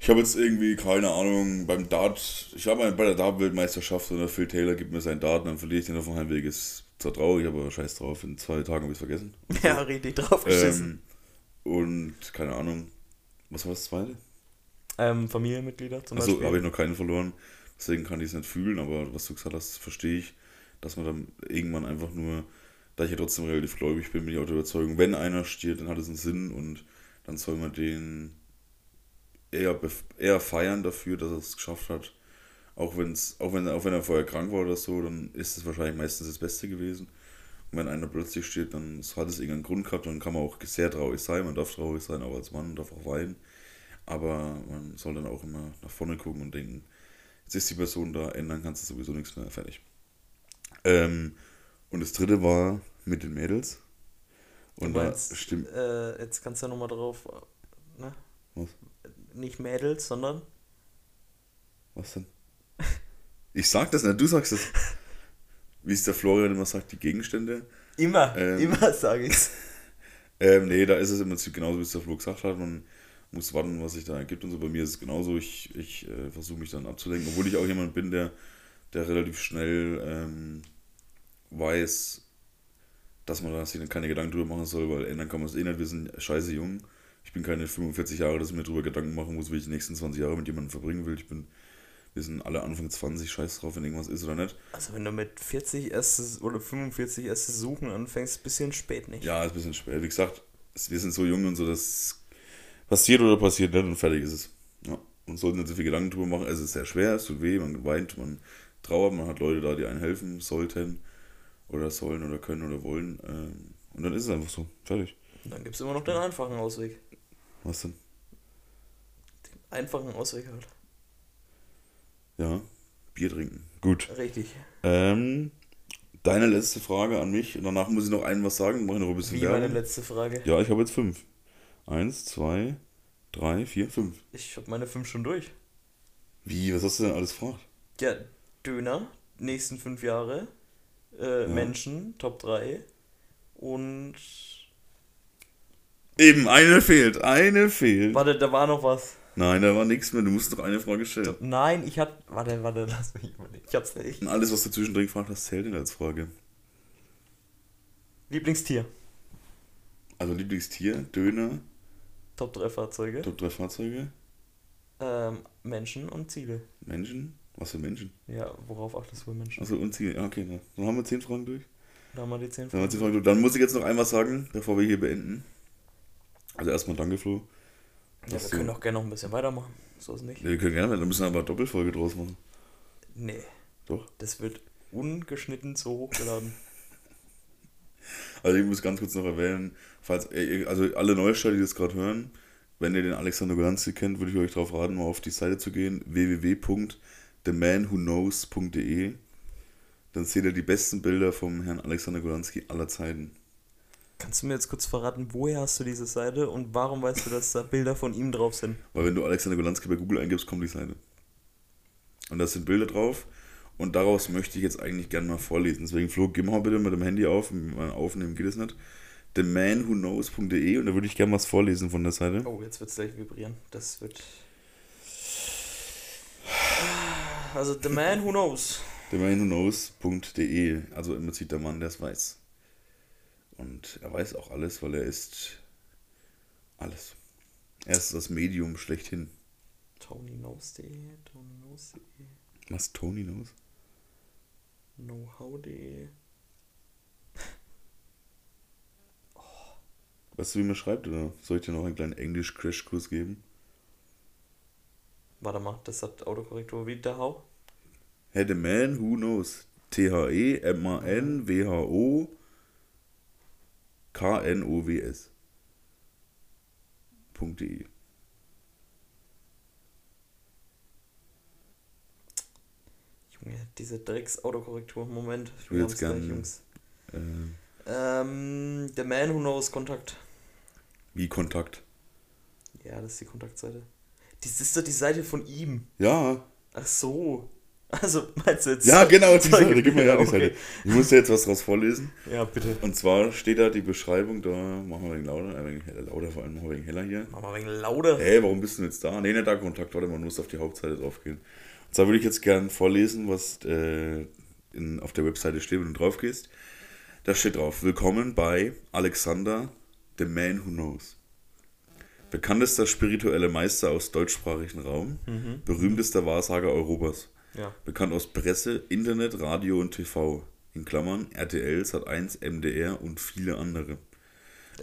ich habe jetzt irgendwie, keine Ahnung, beim Dart, ich habe bei der Dart-Weltmeisterschaft oder Phil Taylor gibt mir seinen Dart und dann verliere ich den auf dem Heimweg. Ist zwar traurig, aber scheiß drauf, in zwei Tagen habe ich es vergessen. Ja, richtig drauf geschissen. Ähm, und keine Ahnung, was war das zweite? Ähm, Familienmitglieder zum Achso, Beispiel. habe ich noch keinen verloren. Deswegen kann ich es nicht fühlen, aber was du gesagt hast, verstehe ich, dass man dann irgendwann einfach nur, da ich ja trotzdem relativ gläubig bin, bin ich auch der Überzeugung, wenn einer stirbt, dann hat es einen Sinn und dann soll man den eher, eher feiern dafür, dass er es geschafft hat. Auch, wenn's, auch, wenn, auch wenn er vorher krank war oder so, dann ist es wahrscheinlich meistens das Beste gewesen. Und wenn einer plötzlich stirbt, dann hat es irgendeinen Grund gehabt, dann kann man auch sehr traurig sein. Man darf traurig sein, auch als Mann, man darf auch weinen. Aber man soll dann auch immer nach vorne gucken und denken, jetzt ist die Person da, ändern kannst du sowieso nichts mehr, fertig. Ähm, und das dritte war mit den Mädels. Und meinst, da stimmt. Äh, jetzt kannst du ja nochmal drauf. Ne? Was? Nicht Mädels, sondern. Was denn? Ich sag das nicht, du sagst es. Wie es der Florian immer sagt, die Gegenstände. Immer, Ähm. immer sage ich's. Ähm, nee, da ist es im Prinzip genauso, wie es der Flo gesagt hat. Man muss warten, was sich da ergibt und so. Bei mir ist es genauso. Ich, ich äh, versuche mich dann abzulenken, obwohl ich auch jemand bin, der, der relativ schnell ähm, weiß, dass man da sich keine Gedanken drüber machen soll, weil ändern kann man es eh nicht. Wir sind scheiße jung. Ich bin keine 45 Jahre, dass ich mir drüber Gedanken machen muss, wie ich die nächsten 20 Jahre mit jemandem verbringen will. Ich bin, wir sind alle Anfang 20, scheiß drauf, wenn irgendwas ist oder nicht. Also, wenn du mit 40 erstes oder 45 erstes Suchen anfängst, bisschen spät nicht. Ja, ist ein bisschen spät. Wie gesagt, es- wir sind so jung und so, dass passiert oder passiert nicht und fertig ist es. Ja. Und sollten nicht so viel Gedanken drüber machen. Es ist sehr schwer, es tut weh, man weint, man trauert, man hat Leute da, die einen helfen sollten oder sollen oder können oder wollen. Ähm, und dann ist es einfach so. Fertig. Und dann gibt es immer noch den einfachen Ausweg. Was denn? Den einfachen Ausweg halt. Ja, Bier trinken. Gut. Richtig. Ähm, deine letzte Frage an mich. Und danach muss ich noch einen was sagen. Mache ich noch ein bisschen Wie meine Werbung. letzte Frage. Ja, ich habe jetzt fünf. Eins, zwei, drei, vier, fünf. Ich habe meine fünf schon durch. Wie, was hast du denn alles gefragt? Ja, Döner, nächsten fünf Jahre, äh, Ja. Menschen, Top 3 und. Eben, eine fehlt, eine fehlt. Warte, da war noch was. Nein, da war nichts mehr, du musst doch eine Frage stellen. Nein, ich hatte. Warte, warte, lass mich überlegen. Ich hab's nicht. Und alles, was du zwischendrin gefragt hast, zählt nicht als Frage. Lieblingstier, Also Lieblingstier, Döner, Top 3 Fahrzeuge, Top 3 Fahrzeuge, ähm, Menschen und Ziele. Menschen. Was für Menschen? Ja, worauf achtest du bei Menschen? Achso, und Ziele. Ja, okay, dann haben wir zehn Fragen durch. Da haben wir die 10 Dann, haben wir zehn Fragen durch. dann muss ich jetzt noch einmal sagen, bevor wir hier beenden. Also erstmal danke, Flo. Ja, wir können auch gerne noch ein bisschen weitermachen. So ist nicht. Wir können gerne, dann müssen wir aber Doppelfolge draus machen. Nee, Doch. das wird ungeschnitten so hochgeladen. Also ich muss ganz kurz noch erwähnen, falls, äh, also alle Neustarter, die das gerade hören, wenn ihr den Alexander Golanski kennt, würde ich euch darauf raten, mal auf die Seite zu gehen, www.themanwhoknows.de. Dann seht ihr die besten Bilder vom Herrn Alexander Golanski aller Zeiten. Kannst du mir jetzt kurz verraten, woher hast du diese Seite und warum weißt du, dass da Bilder von ihm drauf sind? Weil wenn du Alexander Golanski bei Google eingibst, kommt die Seite. Und da sind Bilder drauf. Und daraus möchte ich jetzt eigentlich gerne mal vorlesen. Deswegen, Flo, geh mal bitte mit dem Handy auf. Mit meinem Aufnehmen geht es nicht. themanwhoknows.de und da würde ich gerne was vorlesen von der Seite. Oh, jetzt wird es gleich vibrieren. Das wird. Also, The Man Who Knows. themanwhoknows.de Also im Prinzip der Mann, der es weiß. Und er weiß auch alles, weil er ist alles. Er ist das Medium schlechthin. Tony Knows.de. Tony Knows.de. Was Tony knows? Know-how.de. Weißt du, wie man schreibt, oder soll ich dir noch einen kleinen Englisch-Crash-Kurs geben? Warte mal, das hat Autokorrektur wie der Hau. Hey, the man who knows. T-H-E-M-A-N-W-H-O K-N-O-W-S. .de. Junge, diese Drecks-Autokorrektur. Moment. Ich will jetzt gern- gleich, Jungs. Äh, Ähm, The Man Who Knows Kontakt. wie Kontakt. Ja, das ist die Kontaktseite. Das ist doch die Seite von ihm. Ja. Ach so. Also, meinst du jetzt? Ja, genau, die Seite. Gib mir ja die okay. Seite. Ich muss dir jetzt was draus vorlesen. Ja, bitte. Und zwar steht da die Beschreibung, da machen wir wegen lauter, äh, wegen heller, lauter, vor allem machen wir wegen heller hier. Mach mal wegen lauter. Hey, warum bist du denn jetzt da? Nee, nicht da Kontakt, warte, man muss auf die Hauptseite drauf gehen. Und zwar würde ich jetzt gern vorlesen, was äh, in, auf der Webseite steht, wenn du drauf gehst. Da steht drauf, willkommen bei Alexander, the man who knows. Bekanntester spiritueller Meister aus deutschsprachigen Raum, berühmtester Wahrsager Europas. Ja. Bekannt aus Presse, Internet, Radio und TV. In Klammern RTL, Sat1, MDR und viele andere.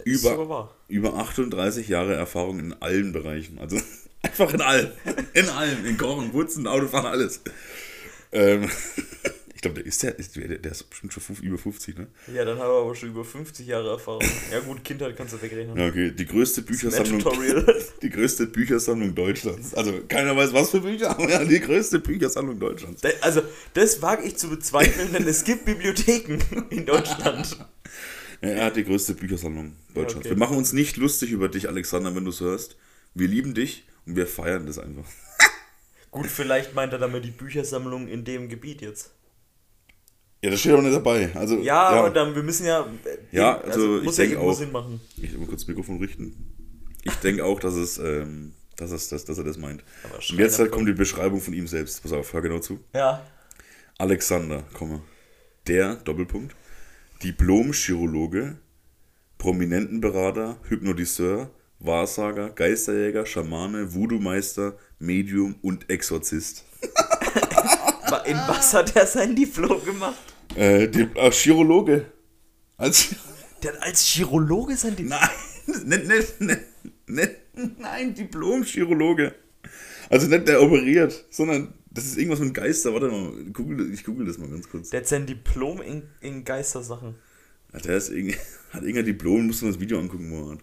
Über-. Über 38 Jahre Erfahrung in allen Bereichen. Also einfach in allem. In allem. In Kochen, Putzen, Autofahren, alles. Ähm, ich glaube, der ist ist, der, ist bestimmt schon über 50, ne? Ja, dann haben wir aber schon über 50 Jahre Erfahrung. Ja, gut, Kindheit kannst du wegrechnen. Ja, okay. Die größte Büchersammlung. Die größte Büchersammlung Deutschlands. Also keiner weiß, was für Bücher, aber ja, die größte Büchersammlung Deutschlands. Also, das wage ich zu bezweifeln, denn es gibt Bibliotheken in Deutschland. Ja, er hat die größte Büchersammlung Deutschlands. okay. Wir machen uns nicht lustig über dich, Alexander, wenn du es hörst. Wir lieben dich und wir feiern das einfach. Gut, vielleicht meint er damit die Büchersammlung in dem Gebiet jetzt. Ja, das steht aber nicht dabei. Also, Ja, aber dann, wir müssen ja. äh, Ja, also ich muss ja denk irgendwo auch. Sinn machen. Ich will kurz das Mikrofon richten. Ich denke auch, dass es, ähm, dass, es dass, dass er das meint. Aber Und jetzt halt kommt die Beschreibung von ihm selbst. Pass auf, hör genau zu. Ja. Alexander, Komma, der, Doppelpunkt, Diplom-Chirologe, Prominentenberater, Hypnotiseur, Wahrsager, Geisterjäger, Schamane, Voodoo-Meister, Medium und Exorzist. In was hat er sein Diplom gemacht? Äh, die, äh, Chirologe. Als, Der hat als Chirologe sein Diplom. nein, nicht, nicht, nicht, nein, Diplom-Chirologe. Also nicht der operiert, sondern das ist irgendwas mit Geister. Warte mal, google, ich google das mal ganz kurz. Der hat sein Diplom in, in Geistersachen. Ja, der ist irgendwie, hat irgendein Diplom, musst du mal das Video angucken, hat.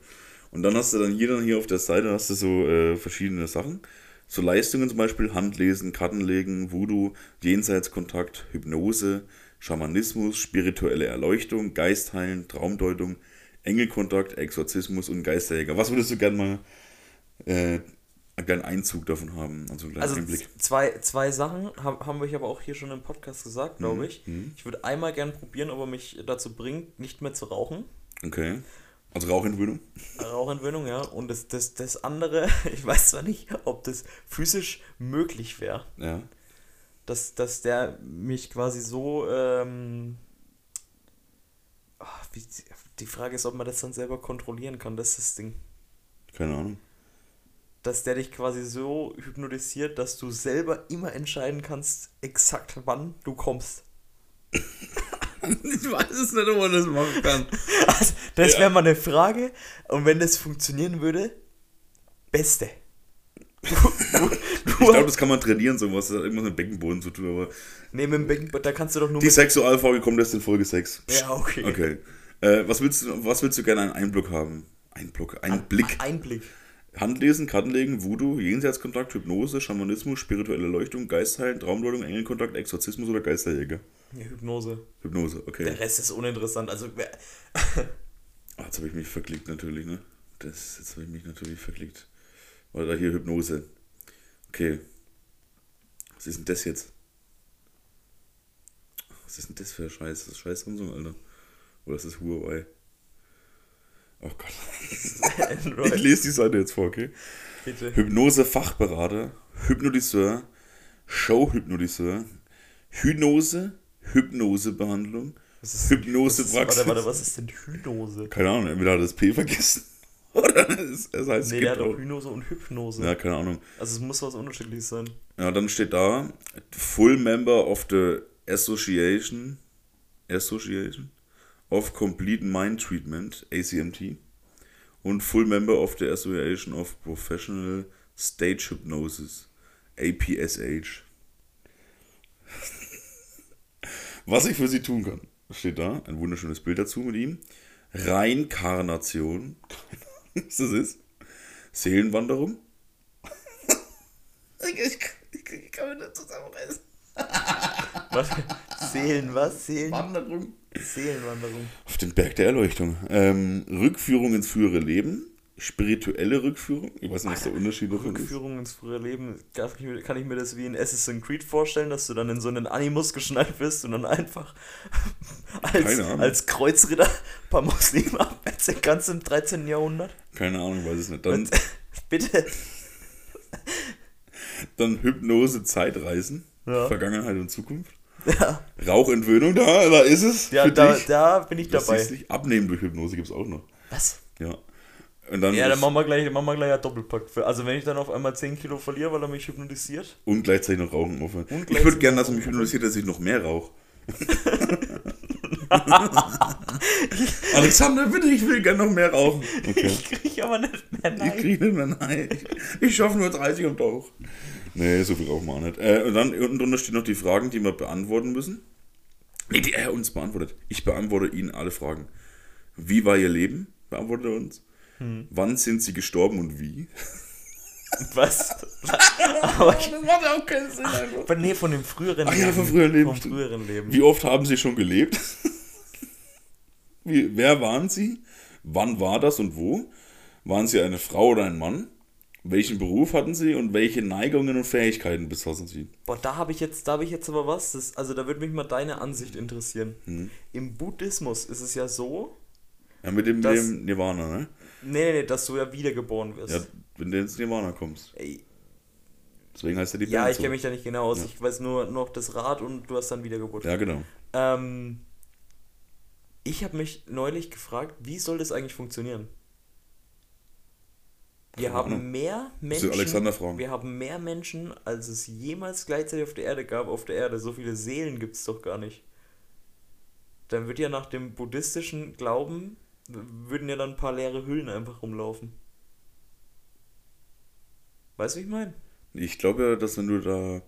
Und dann hast du dann hier, dann hier auf der Seite hast du so äh, verschiedene Sachen. So Leistungen zum Beispiel, Handlesen, Kartenlegen, Voodoo, Jenseitskontakt, Hypnose, Schamanismus, spirituelle Erleuchtung, Geistheilen, Traumdeutung, Engelkontakt, Exorzismus und Geisterjäger. Was würdest du gern mal äh, einen kleinen Einzug davon haben? Also einen kleinen Also Einblick. zwei, zwei Sachen haben, haben wir aber auch hier schon im Podcast gesagt, glaube ich. Ich würde einmal gern probieren, ob er mich dazu bringt, nicht mehr zu rauchen. Okay. Also Rauchentwöhnung? Rauchentwöhnung, ja. Und das, das, das andere, ich weiß zwar nicht, ob das physisch möglich wäre, Ja. dass, dass der mich quasi so. Ähm, ah, wie, die Frage ist, ob man das dann selber kontrollieren kann, das ist das Ding. Keine Ahnung. Dass der dich quasi so hypnotisiert, dass du selber immer entscheiden kannst, exakt wann du kommst. Ich weiß es nicht, ob man das machen kann. Also, das Ja. wäre mal eine Frage. Und wenn das funktionieren würde, beste. Du, du, Ich glaube, das kann man trainieren, sowas. Das hat irgendwas mit Beckenboden zu tun, aber. nee, mit dem Becken, da kannst du doch nur Die Sexualfolge kommt erst in Folge 6. Ja, okay. Okay. Äh, was, willst du, was willst du gerne einen Einblick haben? Einblick, Einblick. Einblick. Handlesen, Kartenlegen, Voodoo, Jenseitskontakt, Hypnose, Schamanismus, spirituelle Leuchtung, Geistheilen, Traumdeutung, Engelkontakt, Exorzismus oder Geisterjäger? Ja, Hypnose. Hypnose, okay. Der Rest ist uninteressant. Also, wer- Ah, jetzt habe ich mich verklickt natürlich, ne? Das, jetzt habe ich mich natürlich verklickt. Oder hier Hypnose. Okay. Was ist denn das jetzt? Was ist denn das für ein Scheiß? Das ist Scheiß Samsung, Alter. Oder ist das Huawei? Oh Gott. Ich lese die Seite jetzt vor, okay? bitte. Hypnose-Fachberater, Hypnotiseur, Show-Hypnotiseur, Hypnose, Hypnosebehandlung, Hypnosepraxis. Warte, warte, was ist denn Hypnose? Keine Ahnung, entweder hat er das P vergessen. Oder es, es heißt, Nee, der hat auch. Hypnose und Hypnose. Ja, keine Ahnung. Also, es muss was Unterschiedliches sein. Ja, dann steht da, Full Member of the Association, Association of Complete Mind Treatment, ACMT, und Full Member of the Association of Professional Stage Hypnosis, APSH. Was ich für sie tun kann, steht da, ein wunderschönes Bild dazu mit ihm. Reinkarnation, was das ist. Seelenwanderung. ich, ich, ich, kann mir das zusammenreißen. Was? Seelen, was? Seelen? Wanderung. Seelenwanderung. Auf den Berg der Erleuchtung. Ähm, Rückführung ins frühere Leben. Spirituelle Rückführung. Ich weiß nicht, was der Unterschied davon ist. Rückführung ins frühere Leben. Kann ich, mir, kann ich mir das wie in Assassin's Creed vorstellen, dass du dann in so einen Animus geschnallt bist und dann einfach als, Keine Ahnung. als Kreuzritter ein paar Muslime abwetzeln kannst im 13. Jahrhundert? Keine Ahnung, weiß es nicht. Dann, Bitte. dann Hypnose, Zeitreisen. Ja. Vergangenheit und Zukunft. Ja, Rauchentwöhnung, da, da ist es. ja für da, dich. da bin ich Das dabei. nicht. Abnehmen durch Hypnose gibt es auch noch. Was? Ja. Und dann, Ja, dann machen wir gleich, dann machen wir gleich einen Doppelpack. Für, also wenn ich dann auf einmal 10 Kilo verliere, weil er mich hypnotisiert. und gleichzeitig noch rauchen aufhören. Und Ich würde gerne, dass er mich hypnotisiert, dass ich noch mehr rauche. Alexander, bitte, ich will gerne noch mehr rauchen. Okay. Ich kriege aber nicht mehr Ich nein. kriege nicht mehr nein. Ich, ich schaffe nur 30 am Tag. Nee, so viel rauchen wir auch nicht. Äh, und dann unten drunter stehen noch die Fragen, die wir beantworten müssen. Nee, die er uns beantwortet. Ich beantworte Ihnen alle Fragen. Wie war Ihr Leben? Beantwortet er uns. Hm. Wann sind Sie gestorben und wie? Was? aber ich, Das macht auch keinen Sinn. einfach. aber nee, von dem früheren Ach ja, vom früheren Leben, Vom früheren Leben. Wie oft haben Sie schon gelebt? Wie, wer waren Sie? Wann war das und wo? Waren Sie eine Frau oder ein Mann? Welchen Beruf hatten Sie und welche Neigungen und Fähigkeiten besaßen Sie? Boah, da habe ich jetzt, da habe ich jetzt aber was. Das, also da würde mich mal deine Ansicht interessieren. Hm. Im Buddhismus ist es ja so, Ja, mit dem, Das- dem Nirvana, ne? nee, nee, dass du ja wiedergeboren wirst. Ja, wenn du ins Nirvana kommst. Ey, Deswegen heißt er die ja, Band ich so. kenne mich da nicht genau aus. Ich weiß nur noch das Rad und du hast dann Wiedergeburt. Ja, genau. Ähm, ich habe mich neulich gefragt, wie soll das eigentlich funktionieren? Wir haben Ahnung. mehr Menschen. Alexander fragen. Wir haben mehr Menschen, als es jemals gleichzeitig auf der Erde gab. Auf der Erde so viele Seelen gibt es doch gar nicht. Dann wird ja nach dem buddhistischen Glauben würden ja dann ein paar leere Hüllen einfach rumlaufen. Weißt du, wie ich meine? Ich glaube ja, dass wenn du da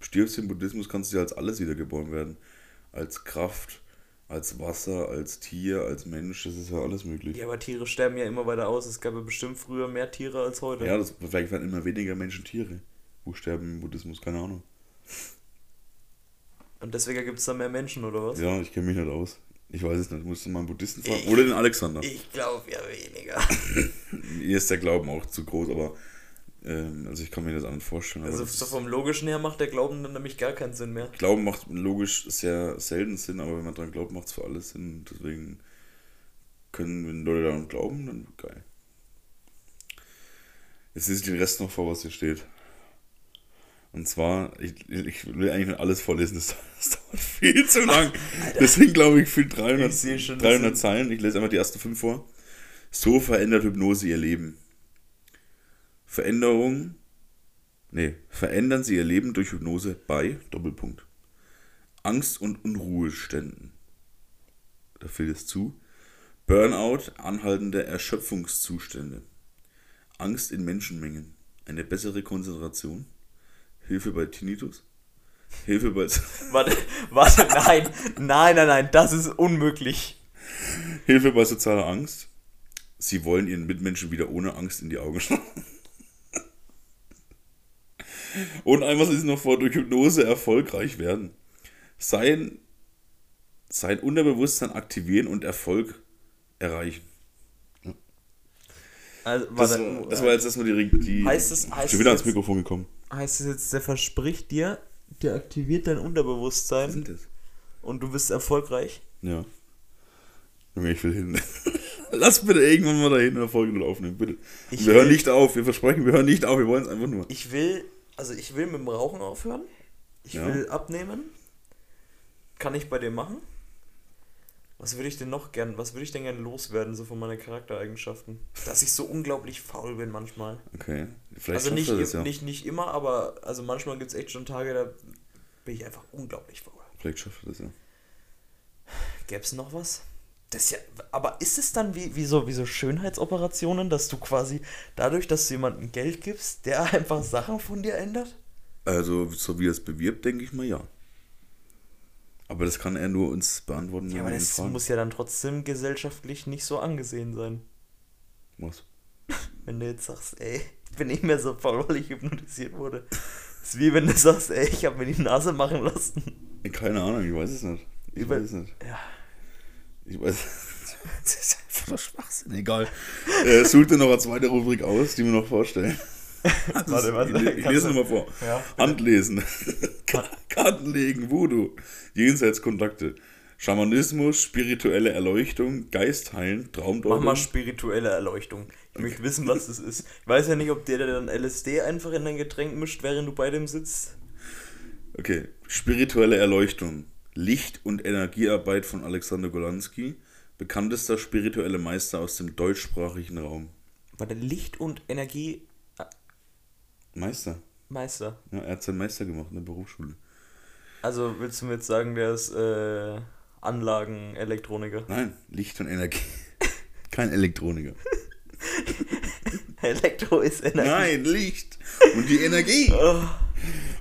stirbst im Buddhismus, kannst du ja als alles wiedergeboren werden. Als Kraft, als Wasser, als Tier, als Mensch, das ist ja alles möglich. Ja, aber Tiere sterben ja immer weiter aus. Es gab ja bestimmt früher mehr Tiere als heute. Ja, das, vielleicht werden immer weniger Menschen Tiere. Wo sterben im Buddhismus? Keine Ahnung. Und deswegen gibt es da mehr Menschen, oder was? Ja, ich kenne mich nicht aus. Ich weiß es nicht. Musst du mal einen Buddhisten fragen. Oder den Alexander. Ich glaube ja weniger. Mir ist der Glauben auch zu groß, aber ähm, also ich kann mir das anders vorstellen. Also so vom Logischen her macht der Glauben dann nämlich gar keinen Sinn mehr. Glauben macht logisch sehr selten Sinn, aber wenn man dran glaubt, macht es für alles Sinn. Deswegen können, wenn Leute daran glauben, dann geil. Jetzt lese ich den Rest noch vor, was hier steht. Und zwar, ich, ich will eigentlich nicht alles vorlesen, das, das dauert viel zu lang. Deswegen glaube ich, für 300, Ich schon, das 300 sind- Zeilen. Ich lese einfach die ersten fünf vor. So verändert Hypnose ihr Leben. Veränderung, nee, verändern sie ihr Leben durch Hypnose bei, Doppelpunkt, Angst- und Unruheständen. Da fehlt es zu. Burnout, anhaltende Erschöpfungszustände. Angst in Menschenmengen. Eine bessere Konzentration. Hilfe bei Tinnitus. Hilfe bei, Warte, warte, nein, nein, nein, nein, das ist unmöglich. Hilfe bei sozialer Angst. Sie wollen ihren Mitmenschen wieder ohne Angst in die Augen schauen. Und einmal ist noch vor, durch Hypnose erfolgreich werden. Sein, sein Unterbewusstsein aktivieren und Erfolg erreichen. Also, Das, warte, war, das war jetzt erstmal die, die Heißt es- heißt schon wieder ans Mikrofon gekommen. heißt es jetzt, der verspricht dir, der aktiviert dein Unterbewusstsein und du bist erfolgreich? Ja. Junge, ich will hin. Lass bitte irgendwann mal dahin in der Folge aufnehmen, bitte. Wir hören will- nicht auf, wir versprechen, wir hören nicht auf, wir wollen es einfach nur. Ich will, also ich will mit dem Rauchen aufhören. Ich Ja. will abnehmen. Kann ich bei dir machen? Was würde ich denn noch gern, was würde ich denn gern loswerden, so von meinen Charaktereigenschaften? Dass ich so unglaublich faul bin manchmal. Okay. Vielleicht also nicht, das ja. nicht, nicht immer, aber also manchmal gibt es echt schon Tage, da bin ich einfach unglaublich faul. Vielleicht schafft er das ja. Gäbe es noch was? Das ja, aber ist es dann wie, wie, so, wie so Schönheitsoperationen, dass du quasi dadurch, dass du jemandem Geld gibst, der einfach Sachen von dir ändert? Also, so wie er es bewirbt, denke ich mal ja. Aber das kann er nur uns beantworten. Ja, aber das fragen. muss ja dann trotzdem gesellschaftlich nicht so angesehen sein. Was? Wenn du jetzt sagst, ey, ich bin nicht mehr so faul, weil ich hypnotisiert wurde. Das ist wie wenn du sagst, ey, ich habe mir die Nase machen lassen. Keine Ahnung, ich weiß es nicht. Ich Über- weiß es nicht. Ja. Ich weiß. Das ist einfach nur Schwachsinn. Egal. Äh, such dir noch eine zweite Rubrik aus, die wir noch vorstellen. Warte, warte, Ich, ich lese nochmal vor. Ja, Handlesen. Karten legen, Voodoo. Jenseitskontakte. Schamanismus, spirituelle Erleuchtung, Geist heilen, Mach Traumdeutung. mal spirituelle Erleuchtung. Ich möchte wissen, was das ist. Ich weiß ja nicht, ob der, der dann LSD einfach in dein Getränk mischt, während du bei dem sitzt. Okay, spirituelle Erleuchtung. Licht- und Energiearbeit von Alexander Golanski, bekanntester spiritueller Meister aus dem deutschsprachigen Raum. War der Licht- und Energiemeister. Meister. Ja, er hat seinen Meister gemacht in der Berufsschule. Also willst du mir jetzt sagen, der ist äh, Anlagenelektroniker? Nein, Licht und Energie. Kein Elektroniker. Elektro ist Energie. Nein, Licht und die Energie.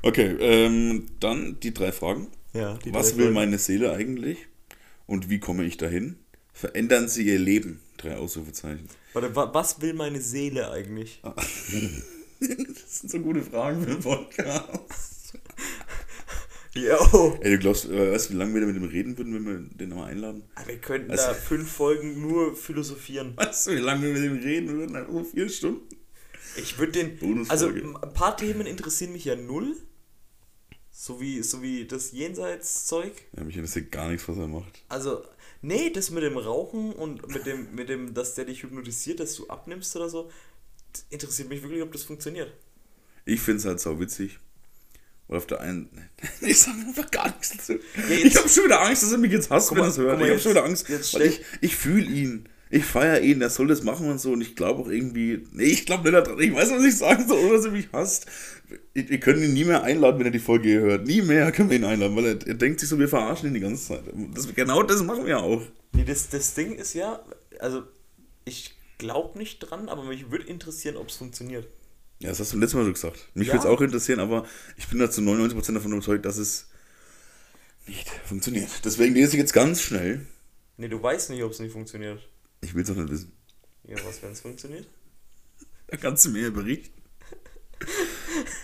Okay, ähm, dann die drei Fragen. Ja, Was will meine Seele eigentlich? Und wie komme ich dahin? Verändern Sie Ihr Leben? Drei Ausrufezeichen. Warte, wa was will meine Seele eigentlich? Das sind so gute Fragen für einen Podcast. Yo! Ey, du glaubst, äh, weißt du, wie lange wir da mit dem reden würden, wenn wir den mal einladen? Wir könnten Also- da fünf Folgen nur philosophieren. Weißt du, wie lange wir mit dem reden würden? Einfach vier Stunden. Ich würde den. Also ein paar Themen interessieren mich ja null. So wie, so wie das Jenseitszeug. Ja, mich interessiert gar nichts, was er macht. Also, nee, das mit dem Rauchen und mit dem, mit dem, dass der dich hypnotisiert, dass du abnimmst oder so, interessiert mich wirklich, ob das funktioniert. Ich finde es halt sau witzig. Weil auf der einen. Ich sage einfach gar nichts dazu. jetzt- ich habe schon wieder Angst, dass er mich jetzt hasst, Guck wenn mal, er es hört. mal, Ich habe schon wieder Angst, jetzt ich, ich fühle ihn. Ich feiere ihn, er soll das machen und so. Und ich glaube auch irgendwie. Nee, ich glaube nicht daran. Ich weiß, was ich sagen soll, ohne dass er mich hasst. Wir können ihn nie mehr einladen, wenn er die Folge hier hört. Nie mehr können wir ihn einladen, weil er, er denkt sich so, wir verarschen ihn die ganze Zeit. Das, genau das machen wir auch. Nee, das, das Ding ist ja, also, ich glaube nicht dran, aber mich würde interessieren, ob es funktioniert. Ja, das hast du letztes Mal schon gesagt. Mich Ja. würde es auch interessieren, aber ich bin da zu 99% davon überzeugt, dass es nicht funktioniert. Deswegen lese ich jetzt ganz schnell. Nee, du weißt nicht, ob es nicht funktioniert. Ich will es auch nicht wissen. Ja, was, wenn es funktioniert? Da kannst du mir berichten.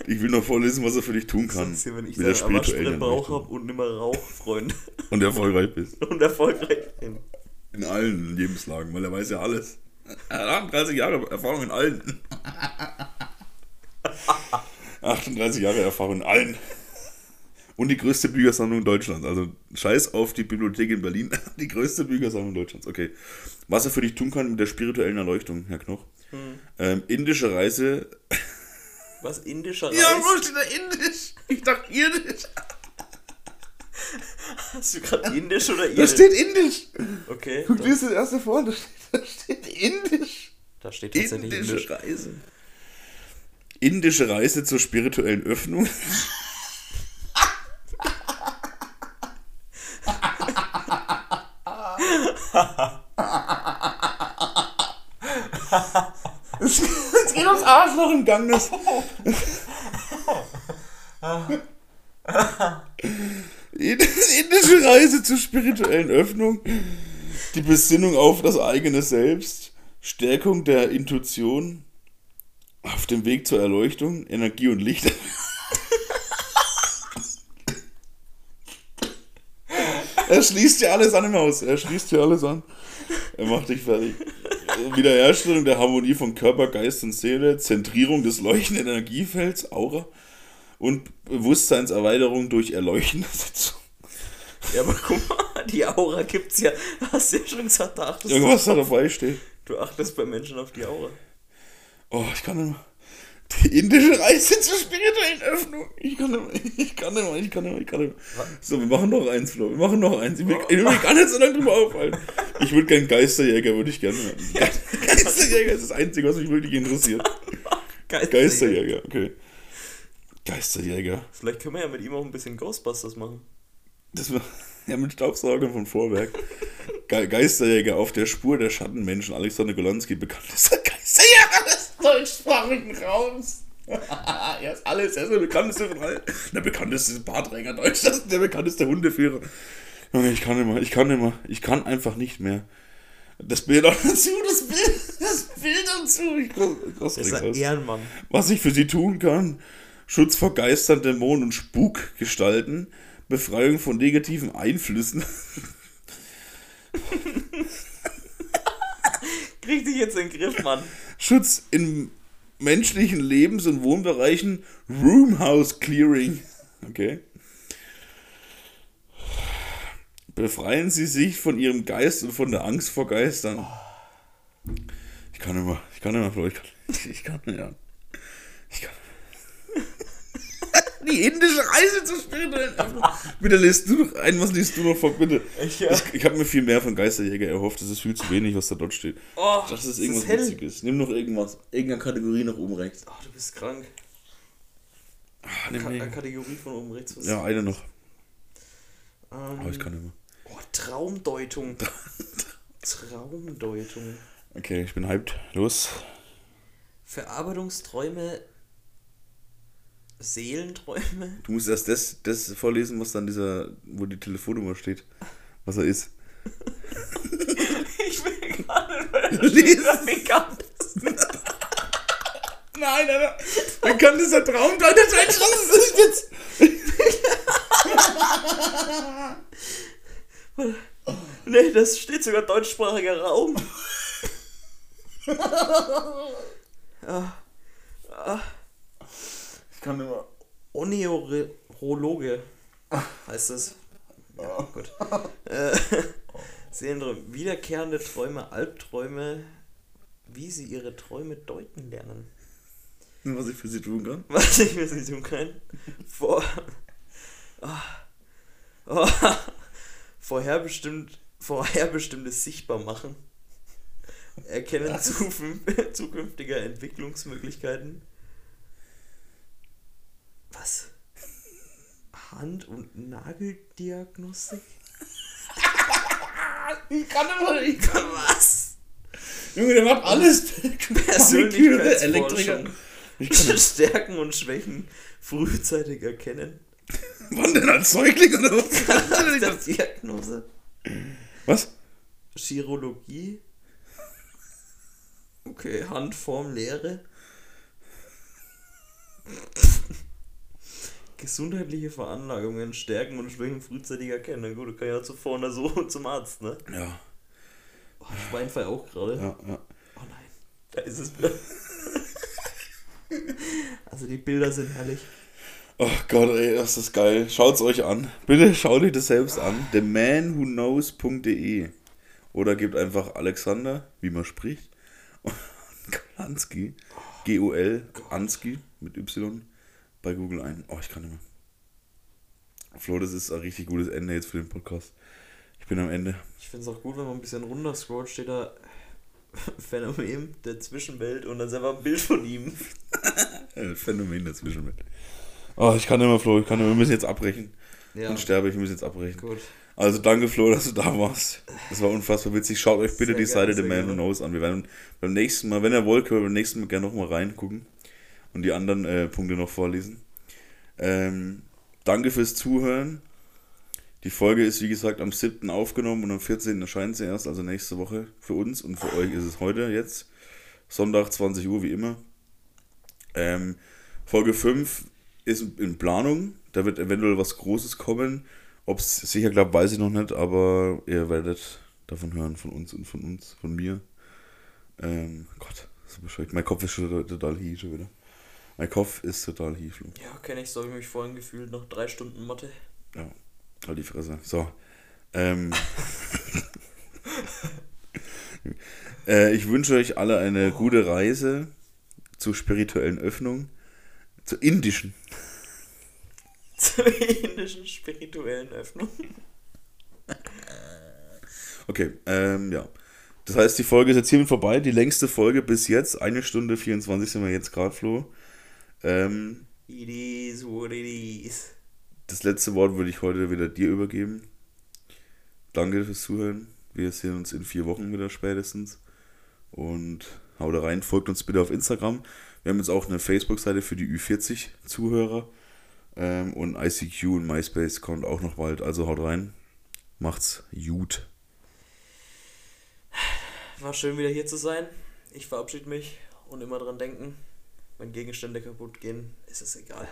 Ich will noch vorlesen, was er für dich tun kann. Hier, wenn ich mit der spirituellen Erleuchtung. habe und nimmer Rauch, Freunde. Und erfolgreich bist. und erfolgreich bin. In allen Lebenslagen, weil er weiß ja alles. Er hat 38 Jahre Erfahrung in allen. 38 Jahre Erfahrung in allen. Und die größte Büchersammlung Deutschlands. Also scheiß auf die Bibliothek in Berlin. Die größte Büchersammlung Deutschlands. Okay. Was er für dich tun kann mit der spirituellen Erleuchtung, Herr Knoch. Hm. Ähm, indische Reise. Was indischer Reis? Ja, wo steht da indisch? Ich dachte irdisch. Hast du gerade indisch oder Da irdisch? steht indisch. Okay, Guck da, dir das erste vor. Da steht, da steht indisch. da steht tatsächlich Indische indisch. Reise. Indische Reise zur spirituellen Öffnung. Es es geht ums Arschloch im Gang. Indische Reise zur spirituellen Öffnung. Die Besinnung auf das eigene Selbst. Stärkung der Intuition. Auf dem Weg zur Erleuchtung. Energie und Licht. Er schließt dir alles an im Haus. Er schließt dir alles an. Er macht dich fertig. Wiederherstellung der Harmonie von Körper, Geist und Seele, Zentrierung des leuchtenden Energiefelds, Aura und Bewusstseinserweiterung durch erleuchtende Sitzung. Ja, aber guck mal, die Aura gibt's ja. Hast du ja schon gesagt, da achtest Irgendwas du, da dabei steht. du achtest bei Menschen auf die Aura. Oh, ich kann nicht mehr. Die indische Reise zur spirituellen Öffnung. Ich kann nicht mehr, ich kann nicht mehr, ich kann nicht mehr, ich kann mehr. So, wir machen noch eins, Flo. Wir machen noch eins. Ich will, ich will mich gar nicht so lange drüber aufhalten. Ich würde gern Geisterjäger, würde ich gerne hören. Geisterjäger ist das Einzige, was mich wirklich interessiert. Geil. Geisterjäger, okay. Geisterjäger. Vielleicht können wir ja mit ihm auch ein bisschen Ghostbusters machen. Das war ja mit Staubsaugern von Vorwerk. Ge Geisterjäger auf der Spur der Schattenmenschen. Alexander Golonski, bekanntester Geisterjäger des deutschsprachigen Raums. er ist alles, er ist der bekannteste von allen. Der bekannteste Barträger Deutschlands, der bekannteste Hundeführer. Ich kann mehr, ich kann mehr, ich kann einfach nicht mehr. Das Bild dazu, das Bild, das Bild dazu. Ich Das ist ein. Ehrenmann. Was ich für sie tun kann. Schutz vor Geistern, Dämonen und Spukgestalten. Befreiung von negativen Einflüssen. Krieg dich jetzt in den Griff, Mann. Schutz in menschlichen Lebens- und Wohnbereichen. Roomhouse Clearing. Okay. Befreien Sie sich von Ihrem Geist und von der Angst vor Geistern. Ich kann mehr. Ich kann Flo. Ich kann, ich kann mehr. Ich kann. Die indische Reise zu spielen. Bitte lest du noch ein, was liest du noch vor, bitte? Ich, ja. Ich, ich habe mir viel mehr von Geisterjäger erhofft. Das ist viel zu wenig, was da dort steht. Oh, Das ist irgendwas hell. Witziges. Nimm noch irgendwas. Irgendeine Kategorie nach oben rechts. Oh, du bist krank. Ah, Ka eine Kategorie von oben rechts. Ja, eine noch. ähm, Aber ich kann nicht mehr. oh, Traumdeutung. Traumdeutung. Okay, ich bin hyped. Los. Verarbeitungsträume. Seelenträume. Du musst erst das, das vorlesen, was dann dieser, wo die Telefonnummer steht. Was er ist. Ich will gar nicht. Wie kann das? Nein, Alter. Dann kann das der Traum sein. Das ist jetzt. Nee, das steht sogar deutschsprachiger Raum. Ich kann mehr. Oneurologe heißt das. Ja, gut. Äh, Seelenträume. Wiederkehrende Träume, Albträume, wie sie ihre Träume deuten lernen. Was ich für sie tun kann. Was ich mir nicht tun kann. Vor. Ah. Oh. Vorherbestimmt, vorherbestimmtes sichtbar machen. Erkennen zukün- zukünftiger Entwicklungsmöglichkeiten. Was? Hand- und Nageldiagnostik? Ich kann immer nicht. Was? Junge, der macht alles. Elektriker. Persönlichkeitsforschung. Ich kann. Stärken und Schwächen frühzeitig erkennen. Wann denn als Säugling oder was? Diagnose. Was? Chirologie. Okay, Handform, Lehre. Gesundheitliche Veranlagungen, Stärken und Schwächen frühzeitig erkennen. Na gut, du kannst ja zuvor oder so zum Arzt, ne? Ja, Oh, Schweinfall auch gerade. ja, ja. Oh nein, da ist es wieder. also die Bilder sind herrlich. Oh Gott, ey, das ist geil. Schaut's euch an. Bitte schaut euch das selbst an. TheManWhoKnows.de Oder gebt einfach Alexander, wie man spricht, und Golanski, G-O-L, Ansky mit Y, bei Google ein. Oh, ich kann nicht mehr. Flo, das ist ein richtig gutes Ende jetzt für den Podcast. Ich bin am Ende. Ich finde es auch gut, wenn man ein bisschen runter scrollt, steht da Phänomen der Zwischenwelt und dann selber ein Bild von ihm. Phänomen dazwischen mit. Oh, ich kann nicht mehr, Flo. Ich kann nicht mehr. Wir müssen jetzt abbrechen. Ja, Und sterbe, ich muss jetzt abbrechen. gut. Also danke Flo, dass du da warst. Das war unfassbar witzig. Schaut euch bitte Sehr die Seite gerne, The sehr Man Who. Knows an. Wir werden beim nächsten Mal, wenn ihr wollt, können wir beim nächsten Mal gerne nochmal reingucken und die anderen äh, Punkte noch vorlesen. Ähm, danke fürs Zuhören. Die Folge ist wie gesagt am 7. aufgenommen und am 14. erscheint sie erst, also nächste Woche für uns und für euch ist es heute jetzt. Sonntag 20 Uhr wie immer. Ähm, Folge 5 ist in Planung. Da wird eventuell was Großes kommen. Ob es sicher klappt, weiß ich noch nicht, aber ihr werdet davon hören, von uns und von uns, von mir. Ähm, Gott, so bescheuert. Mein Kopf ist schon total, hier schon wieder. Mein Kopf ist total hier, Flo. Ja, kenne ich, so habe ich mich vorhin gefühlt, noch drei Stunden Mathe. Ja, halt die Fresse. So. Ähm. äh, ich wünsche euch alle eine gute Reise zur spirituellen Öffnung. Zur indischen. Zur indischen spirituellen Öffnung. Okay, ähm, ja. Das heißt, die Folge ist jetzt hiermit vorbei. Die längste Folge bis jetzt. Eine Stunde 24 sind wir jetzt gerade, Flo. Ähm, It is what it is. das letzte Wort würde ich heute wieder dir übergeben. Danke fürs Zuhören. Wir sehen uns in vier Wochen wieder spätestens. Und haut rein, folgt uns bitte auf Instagram. Wir haben jetzt auch eine Facebook-Seite für die Ü40-Zuhörer. Ähm, und ICQ und MySpace kommt auch noch bald. Also haut rein. Macht's gut. War schön wieder hier zu sein. Ich verabschiede mich und immer dran denken, wenn Gegenstände kaputt gehen, ist es egal.